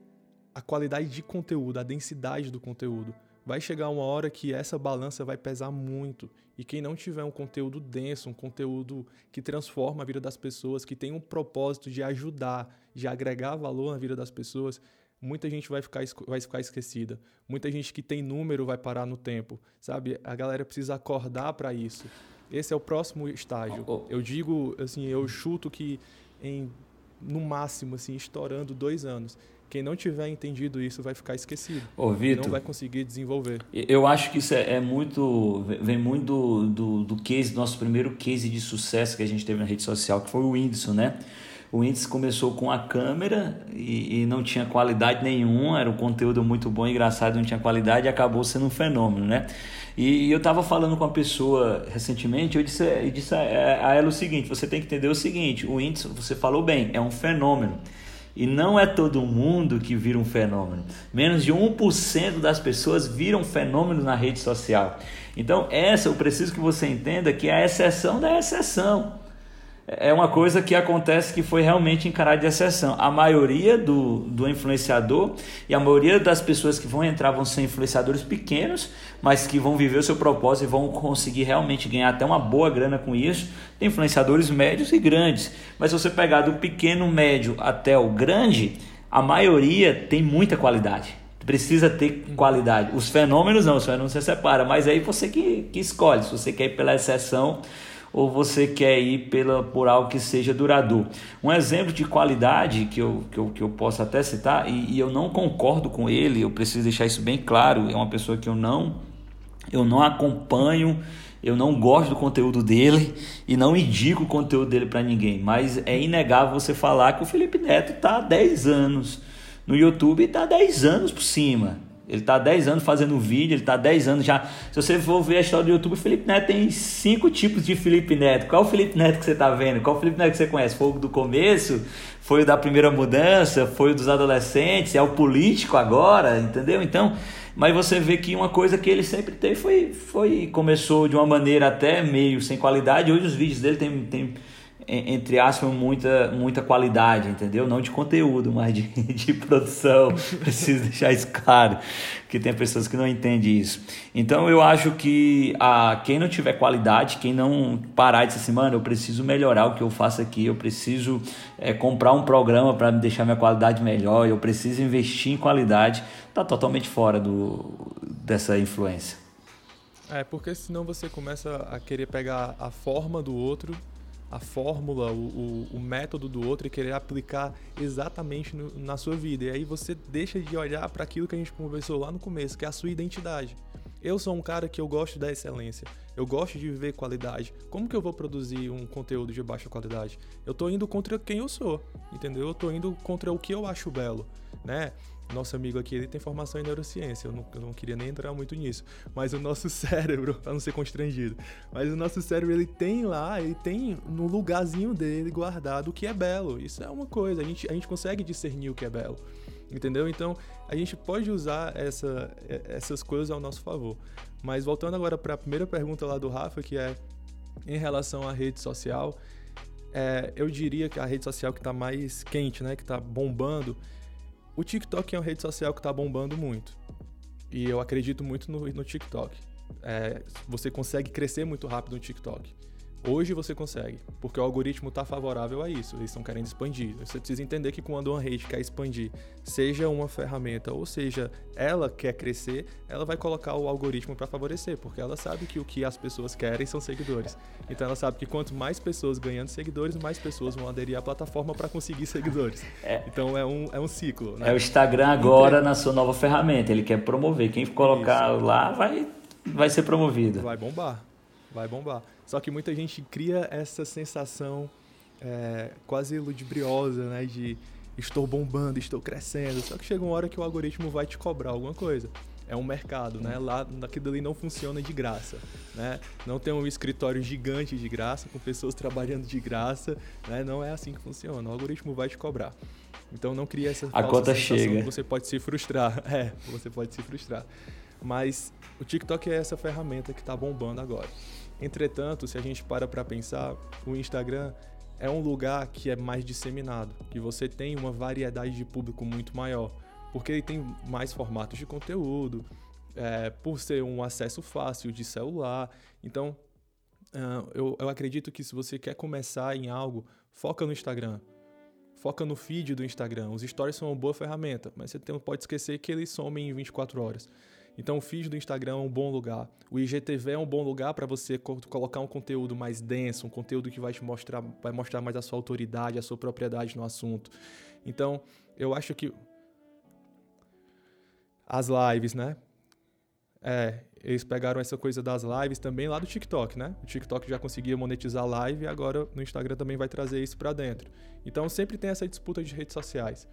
a qualidade de conteúdo, a densidade do conteúdo. Vai chegar uma hora que essa balança vai pesar muito. E quem não tiver um conteúdo denso, um conteúdo que transforma a vida das pessoas, que tem um propósito de ajudar, de agregar valor na vida das pessoas, muita gente vai ficar, vai ficar esquecida. Muita gente que tem número vai parar no tempo, sabe? A galera precisa acordar para isso. Esse é o próximo estágio. Oh, oh. Eu digo, assim, eu chuto que em no máximo, assim, estourando dois anos. Quem não tiver entendido isso vai ficar esquecido. Ô, Vitor, não vai conseguir desenvolver. Eu acho que isso é, é muito. vem muito do, do, do case, nosso primeiro case de sucesso que a gente teve na rede social, que foi o Whindersson, né? O Whindersson começou com a câmera e, e, não tinha qualidade nenhuma, era um conteúdo muito bom, engraçado, não tinha qualidade e acabou sendo um fenômeno, né? E, e eu estava falando com uma pessoa recentemente, eu disse, eu disse a, a ela o seguinte: você tem que entender o seguinte, o índice, você falou bem, é um fenômeno. E não é todo mundo que vira um fenômeno. Menos de 1% das pessoas viram fenômeno na rede social. Então, essa eu preciso que você entenda que é a exceção da exceção é uma coisa que acontece que foi realmente encarada de exceção. A maioria do, do influenciador e a maioria das pessoas que vão entrar vão ser influenciadores pequenos, mas que vão viver o seu propósito e vão conseguir realmente ganhar até uma boa grana com isso. Tem influenciadores médios e grandes, mas se você pegar do pequeno, médio até o grande, a maioria tem muita qualidade. Precisa ter qualidade. Os fenômenos não, os fenômenos você separa, mas aí você que, que escolhe. Se você quer ir pela exceção, ou você quer ir pela, por algo que seja duradouro. Um exemplo de qualidade que eu, que eu, que eu posso até citar, e, e eu não concordo com ele, eu preciso deixar isso bem claro, é uma pessoa que eu não, eu não acompanho, eu não gosto do conteúdo dele e não indico o conteúdo dele para ninguém, mas é inegável você falar que o Felipe Neto está há 10 anos no YouTube e está 10 anos por cima. Ele está há 10 anos fazendo vídeo, ele está há 10 anos já. Se você for ver a história do YouTube, o Felipe Neto tem cinco tipos de Felipe Neto. Qual é o Felipe Neto que você está vendo? Qual é o Felipe Neto que você conhece? Foi o do começo? Foi o da primeira mudança? Foi o dos adolescentes? É o político agora? Entendeu? Então, mas você vê que uma coisa que ele sempre teve foi, foi começou de uma maneira até meio sem qualidade. Hoje os vídeos dele tem, tem entre aspas, muita, muita qualidade, entendeu? Não de conteúdo, mas de, (laughs) de produção. Preciso (laughs) deixar isso claro, que tem pessoas que não entendem isso. Então eu acho que a, quem não tiver qualidade, quem não parar e dizer assim, mano, eu preciso melhorar o que eu faço aqui, eu preciso é, comprar um programa para deixar minha qualidade melhor, eu preciso investir em qualidade, tá totalmente fora do, dessa influência. É, porque senão você começa a querer pegar a forma do outro a fórmula, o, o, o, método do outro e querer aplicar exatamente no, na sua vida. E aí você deixa de olhar para aquilo que a gente conversou lá no começo, que é a sua identidade. Eu sou um cara que eu gosto da excelência. Eu gosto de viver qualidade. Como que eu vou produzir um conteúdo de baixa qualidade? Eu tô indo contra quem eu sou, entendeu? Eu tô indo contra o que eu acho belo, né? Nosso amigo aqui ele tem formação em neurociência, eu não, eu não queria nem entrar muito nisso, mas o nosso (laughs) cérebro, para não ser constrangido, mas o nosso cérebro ele tem lá, ele tem no lugarzinho dele guardado o que é belo. Isso é uma coisa, a gente, a gente consegue discernir o que é belo, entendeu? Então a gente pode usar essa, essas coisas ao nosso favor. Mas voltando agora para a primeira pergunta lá do Rafa, que é em relação à rede social, é, eu diria que a rede social que está mais quente, né, que está bombando, o TikTok é uma rede social que está bombando muito. E eu acredito muito no, no TikTok. É, você consegue crescer muito rápido no TikTok. Hoje você consegue, porque o algoritmo está favorável a isso, eles estão querendo expandir. Você precisa entender que quando uma rede quer expandir, seja uma ferramenta ou seja ela quer crescer, ela vai colocar o algoritmo para favorecer, porque ela sabe que o que as pessoas querem são seguidores. Então ela sabe que quanto mais pessoas ganhando seguidores, mais pessoas vão aderir à plataforma para conseguir seguidores. É. Então é um, é um ciclo. Né? É o Instagram agora na sua nova ferramenta, ele quer promover. Quem colocar isso. lá vai, vai ser promovido. Vai bombar vai bombar. Só que muita gente cria essa sensação é, quase ludibriosa, né? De estou bombando, estou crescendo. Só que chega uma hora que o algoritmo vai te cobrar alguma coisa. É um mercado, né? Lá aquilo ali não funciona de graça, né? Não tem um escritório gigante de graça com pessoas trabalhando de graça, né? Não é assim que funciona. O algoritmo vai te cobrar. Então não cria essa a conta chega. você pode se frustrar. (laughs) É, você pode se frustrar. Mas o TikTok é essa ferramenta que está bombando agora. Entretanto, se a gente para para pensar, o Instagram é um lugar que é mais disseminado, que você tem uma variedade de público muito maior, porque ele tem mais formatos de conteúdo, é, por ser um acesso fácil de celular. Então, uh, eu, eu acredito que se você quer começar em algo, foca no Instagram. Foca no feed do Instagram. Os stories são uma boa ferramenta, mas você tem, pode esquecer que eles somem em 24 horas. Então o feed do Instagram é um bom lugar. O IGTV é um bom lugar para você co colocar um conteúdo mais denso, um conteúdo que vai te mostrar, vai mostrar mais a sua autoridade, a sua propriedade no assunto. Então, eu acho que as lives, né? É, eles pegaram essa coisa das lives também lá do TikTok, né? O TikTok já conseguia monetizar live e agora no Instagram também vai trazer isso para dentro. Então sempre tem essa disputa de redes sociais.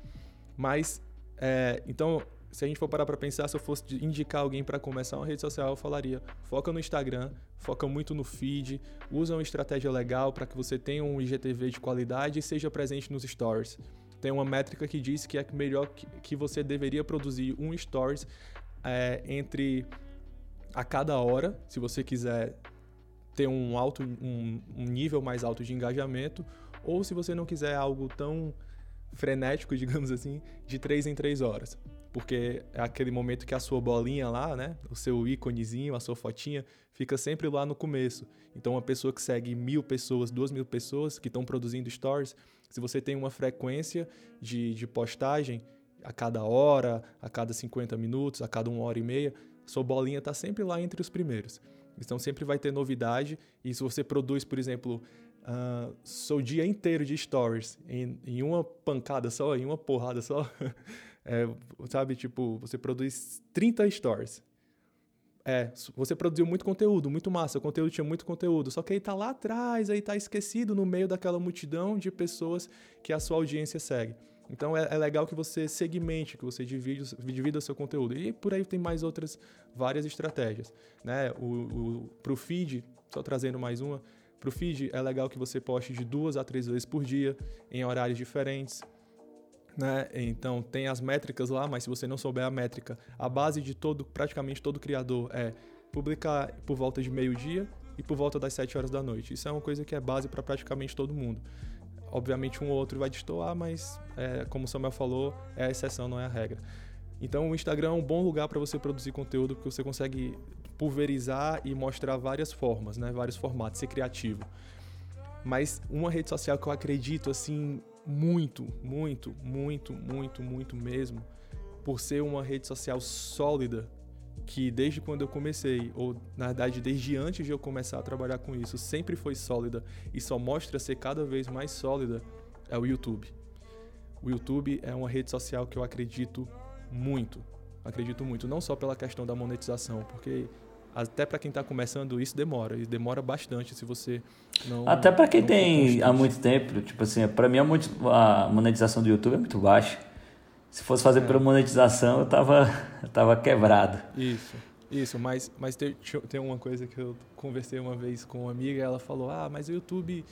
Mas, é, então se a gente for parar para pensar, se eu fosse indicar alguém para começar uma rede social, eu falaria: foca no Instagram, foca muito no feed, usa uma estratégia legal para que você tenha um IGTV de qualidade e seja presente nos stories. Tem uma métrica que diz que é melhor que, que você deveria produzir um stories é, entre a cada hora, se você quiser ter um alto um, um nível mais alto de engajamento, ou se você não quiser algo tão frenético, (laughs) digamos assim, de 3 em 3 horas porque é aquele momento que a sua bolinha lá, né, o seu íconezinho, a sua fotinha, fica sempre lá no começo. Então, uma pessoa que segue mil pessoas, duas mil pessoas que estão produzindo stories, se você tem uma frequência de, de postagem a cada hora, a cada 50 minutos, a cada uma hora e meia, sua bolinha está sempre lá entre os primeiros. Então, sempre vai ter novidade. E se você produz, por exemplo, uh, seu dia inteiro de stories em, em uma pancada só, em uma porrada só. (laughs) É, sabe, tipo, você produz 30 stories. É, você produziu muito conteúdo, muito massa, o conteúdo tinha muito conteúdo, só que aí tá lá atrás, aí tá esquecido no meio daquela multidão de pessoas que a sua audiência segue. Então é, é legal que você segmente, que você divida, divida seu conteúdo. E por aí tem mais outras várias estratégias. Né? O, o, pro feed, só trazendo mais uma, pro feed é legal que você poste de duas a três vezes por dia, em horários diferentes. Né? Então tem as métricas lá, mas se você não souber a métrica, a base de todo, praticamente todo criador é publicar por volta de meio-dia e por volta das 7 horas da noite. Isso é uma coisa que é base para praticamente todo mundo. Obviamente um ou outro vai destoar, mas é, como o Samuel falou, é a exceção, não é a regra. Então o Instagram é um bom lugar para você produzir conteúdo porque você consegue pulverizar e mostrar várias formas, né? vários formatos, ser criativo. Mas uma rede social que eu acredito assim muito, muito, muito, muito, muito mesmo, por ser uma rede social sólida, que desde quando eu comecei, ou na verdade desde antes de eu começar a trabalhar com isso, sempre foi sólida e só mostra ser cada vez mais sólida, é o YouTube. O YouTube é uma rede social que eu acredito muito, acredito muito, não só pela questão da monetização, porque até para quem está começando isso demora, e demora bastante se você não. Até para quem tem há muito tempo, tipo assim, para mim a monetização do YouTube é muito baixa. Se fosse fazer é. pela monetização, eu tava, (laughs) eu tava quebrado. Isso, isso, mas, mas tem, tem uma coisa que eu conversei uma vez com uma amiga, ela falou: ah, mas o YouTube.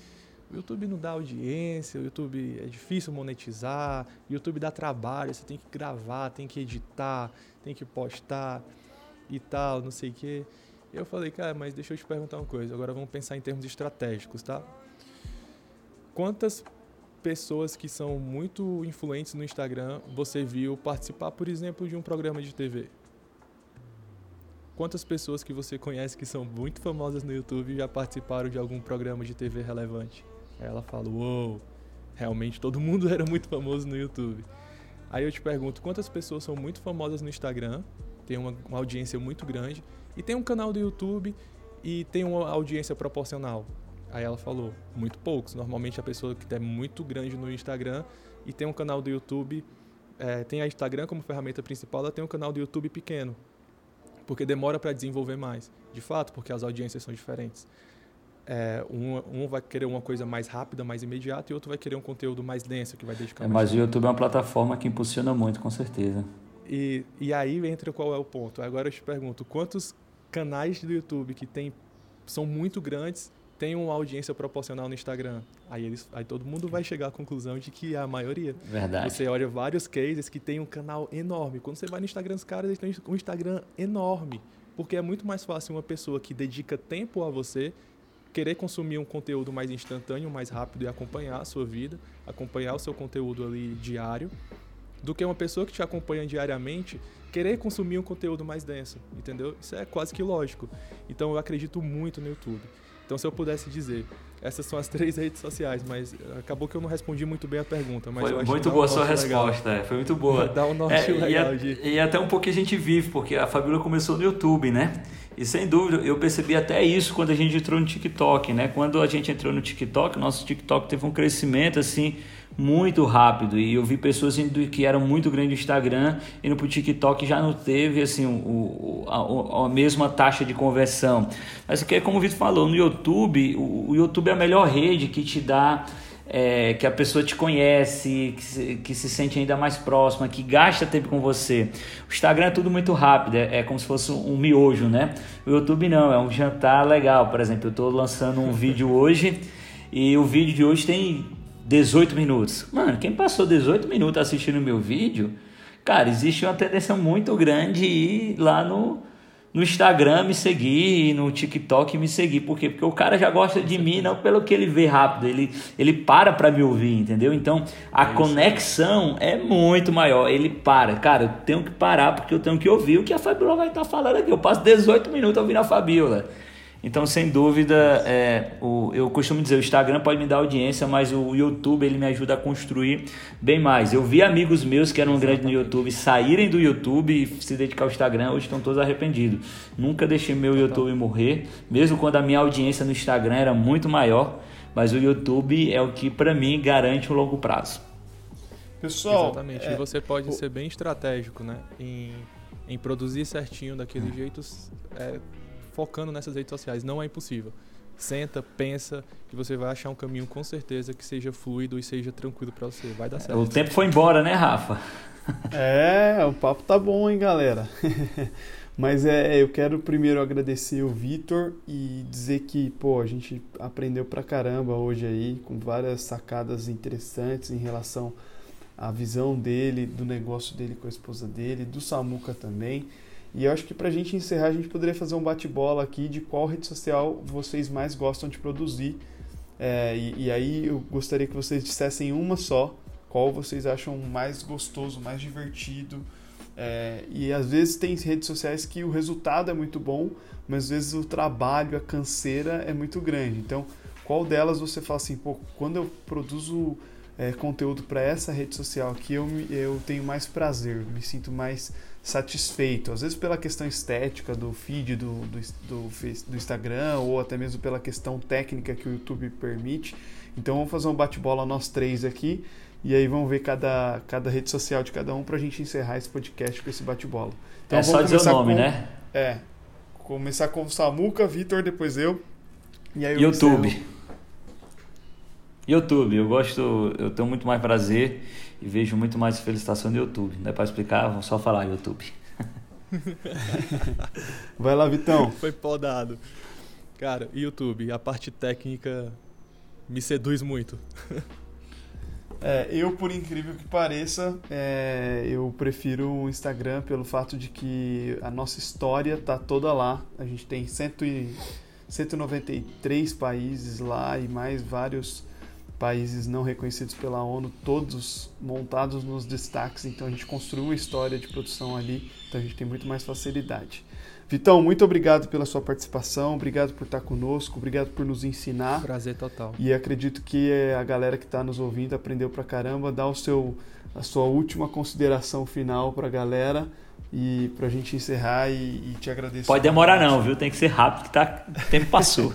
O YouTube não dá audiência, o YouTube é difícil monetizar, o YouTube dá trabalho, você tem que gravar, tem que editar, tem que postar e tal, não sei o quê. Eu falei, cara, mas deixa eu te perguntar uma coisa. Agora vamos pensar em termos estratégicos, tá? Quantas pessoas que são muito influentes no Instagram você viu participar, por exemplo, de um programa de TV? Quantas pessoas que você conhece que são muito famosas no YouTube já participaram de algum programa de TV relevante? Aí ela fala, uou, realmente todo mundo (laughs) era muito famoso no YouTube. Aí eu te pergunto, quantas pessoas são muito famosas no Instagram tem uma, uma audiência muito grande, e tem um canal do YouTube e tem uma audiência proporcional. Aí ela falou, muito poucos. Normalmente a pessoa que é muito grande no Instagram e tem um canal do YouTube, é, tem a Instagram como ferramenta principal, ela tem um canal do YouTube pequeno, porque demora para desenvolver mais. De fato, porque as audiências são diferentes. é, um, um vai querer uma coisa mais rápida, mais imediata, e outro vai querer um conteúdo mais denso, que vai dedicar é, mais Mas tempo. o YouTube é uma plataforma que impulsiona muito, com certeza. E, e aí entra qual é o ponto. Agora eu te pergunto, quantos canais do YouTube que tem, são muito grandes têm uma audiência proporcional no Instagram? Aí, eles, aí todo mundo vai chegar à conclusão de que é a maioria. Verdade. Você olha vários cases que tem um canal enorme. Quando você vai no Instagram dos caras, eles têm um Instagram enorme. Porque é muito mais fácil uma pessoa que dedica tempo a você querer consumir um conteúdo mais instantâneo, mais rápido e acompanhar a sua vida, acompanhar o seu conteúdo ali diário, do que uma pessoa que te acompanha diariamente querer consumir um conteúdo mais denso, entendeu? Isso é quase que lógico. Então eu acredito muito no YouTube. Então se eu pudesse dizer, essas são as (laughs) três redes sociais, mas acabou que eu não respondi muito bem a pergunta. Mas foi muito boa a sua resposta, é, foi muito boa. (laughs) Dá um norte é, legal e, de... e até um pouco que a gente vive, porque a Fabíola começou no YouTube, né? E sem dúvida, eu percebi até isso quando a gente entrou no TikTok, né? Quando a gente entrou no TikTok, nosso TikTok teve um crescimento assim muito rápido e eu vi pessoas indo que eram muito grandes no Instagram indo para o TikTok já não teve assim o, a, a, mesma taxa de conversão. Mas que como o Vitor falou no YouTube, o, o YouTube é a melhor rede que te dá é, que a pessoa te conhece, que se, que se sente ainda mais próxima, que gasta tempo com você. O Instagram é tudo muito rápido, é, é como se fosse um miojo, né? O YouTube não, é um jantar legal. Por exemplo, eu estou lançando um vídeo hoje e o vídeo de hoje tem 18 minutos. Mano, quem passou 18 minutos assistindo o meu vídeo, cara, existe uma tendência muito grande ir lá no no Instagram me seguir, no TikTok me seguir. Por quê? Porque o cara já gosta de mim, não pelo que ele vê rápido, ele, ele para para me ouvir, entendeu? Então a é conexão é muito maior. Ele para, cara, eu tenho que parar porque eu tenho que ouvir o que a Fabiola vai estar tá falando aqui. Eu passo 18 minutos ouvindo a Fabiola. Então, sem dúvida, é, o, eu costumo dizer, o Instagram pode me dar audiência, mas o YouTube ele me ajuda a construir bem mais. Eu vi amigos meus que eram grandes no YouTube saírem do YouTube e se dedicar ao Instagram, hoje estão todos arrependidos. Nunca deixei meu YouTube morrer, mesmo quando a minha audiência no Instagram era muito maior, mas o YouTube é o que para mim garante o longo prazo. Pessoal, exatamente. É, e você pode o... ser bem estratégico, né, em, em produzir certinho daquele jeito. É, focando nessas redes sociais. Não é impossível. Senta, pensa que você vai achar um caminho com certeza que seja fluido e seja tranquilo para você. Vai dar certo. O tempo foi embora, né, Rafa? (laughs) É, o papo tá bom, hein, galera. (laughs) Mas é, eu quero primeiro agradecer o Vitor e dizer que, pô, a gente aprendeu pra caramba hoje aí, com várias sacadas interessantes em relação à visão dele, do negócio dele com a esposa dele, do Samuca também. E eu acho que para a gente encerrar, a gente poderia fazer um bate-bola aqui de qual rede social vocês mais gostam de produzir. É, e, e, aí eu gostaria que vocês dissessem uma só, qual vocês acham mais gostoso, mais divertido. É, e às vezes tem redes sociais que o resultado é muito bom, mas às vezes o trabalho, a canseira é muito grande. Então, qual delas você fala assim, pô, quando eu produzo é, conteúdo para essa rede social aqui, eu, eu tenho mais prazer, me sinto mais satisfeito, às vezes pela questão estética do feed do, do, do, do, Instagram ou até mesmo pela questão técnica que o YouTube permite. Então vamos fazer um bate-bola nós três aqui e aí vamos ver cada, cada rede social de cada um para a gente encerrar esse podcast com esse bate-bola. Então, é só dizer o nome, com, né? É. Começar com o Samuca, Vitor, depois eu. E aí YouTube. YouTube, eu gosto, eu tenho muito mais prazer e vejo muito mais felicitação no YouTube. Não é para explicar, vou só falar YouTube. (laughs) Vai lá, Vitão. Foi podado. Cara, YouTube, a parte técnica me seduz muito. (laughs) É, eu, por incrível que pareça, é, eu prefiro o Instagram pelo fato de que a nossa história tá toda lá. A gente tem cento e, 193 países lá e mais vários países não reconhecidos pela ONU, todos montados nos destaques. Então a gente construiu uma história de produção ali, então a gente tem muito mais facilidade. Vitão, muito obrigado pela sua participação, obrigado por estar conosco, obrigado por nos ensinar. Prazer total. E acredito que a galera que está nos ouvindo aprendeu pra caramba. Dá o seu, a sua última consideração final para a galera e para a gente encerrar e, e te agradeço. Pode demorar não, viu? Tem que ser rápido que tá, o tempo passou.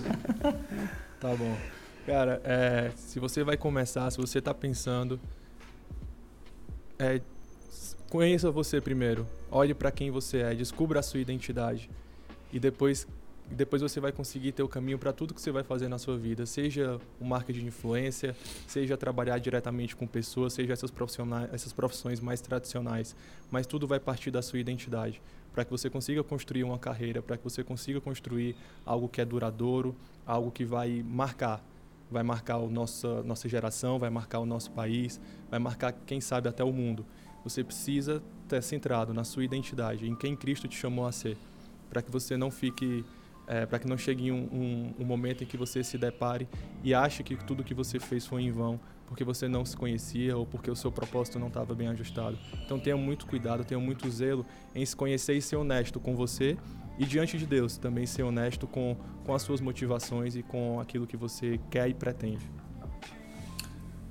(laughs) tá bom. Cara, é, se você vai começar, se você está pensando, é, conheça você primeiro. Olhe para quem você é, descubra a sua identidade. E depois depois você vai conseguir ter o caminho para tudo que você vai fazer na sua vida, seja o marketing de influência, seja trabalhar diretamente com pessoas, seja essas profissionais, essas profissões mais tradicionais, mas tudo vai partir da sua identidade, para que você consiga construir uma carreira, para que você consiga construir algo que é duradouro, algo que vai marcar, vai marcar a nossa nossa geração, vai marcar o nosso país, vai marcar quem sabe até o mundo. Você precisa estar centrado na sua identidade, em quem Cristo te chamou a ser, para que você não fique é, para que não chegue um, um, um, momento em que você se depare e ache que tudo que você fez foi em vão, porque você não se conhecia ou porque o seu propósito não estava bem ajustado. Então tenha muito cuidado, tenha muito zelo em se conhecer e ser honesto com você e diante de Deus também ser honesto com, com as suas motivações e com aquilo que você quer e pretende.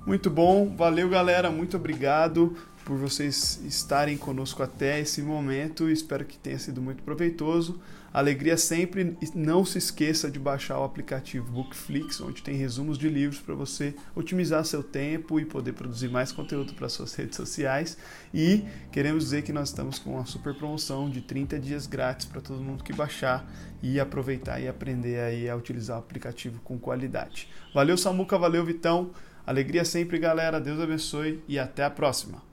Muito bom, valeu galera, muito obrigado por vocês estarem conosco até esse momento. Espero que tenha sido muito proveitoso. Alegria sempre. Não se esqueça de baixar o aplicativo Bookflix, onde tem resumos de livros para você otimizar seu tempo e poder produzir mais conteúdo para suas (laughs) redes sociais. E queremos dizer que nós estamos com uma super promoção de 30 dias grátis para todo mundo que baixar e aproveitar e aprender aí a utilizar o aplicativo com qualidade. Valeu Samuca, valeu Vitão. Alegria sempre, galera. Deus abençoe e até a próxima.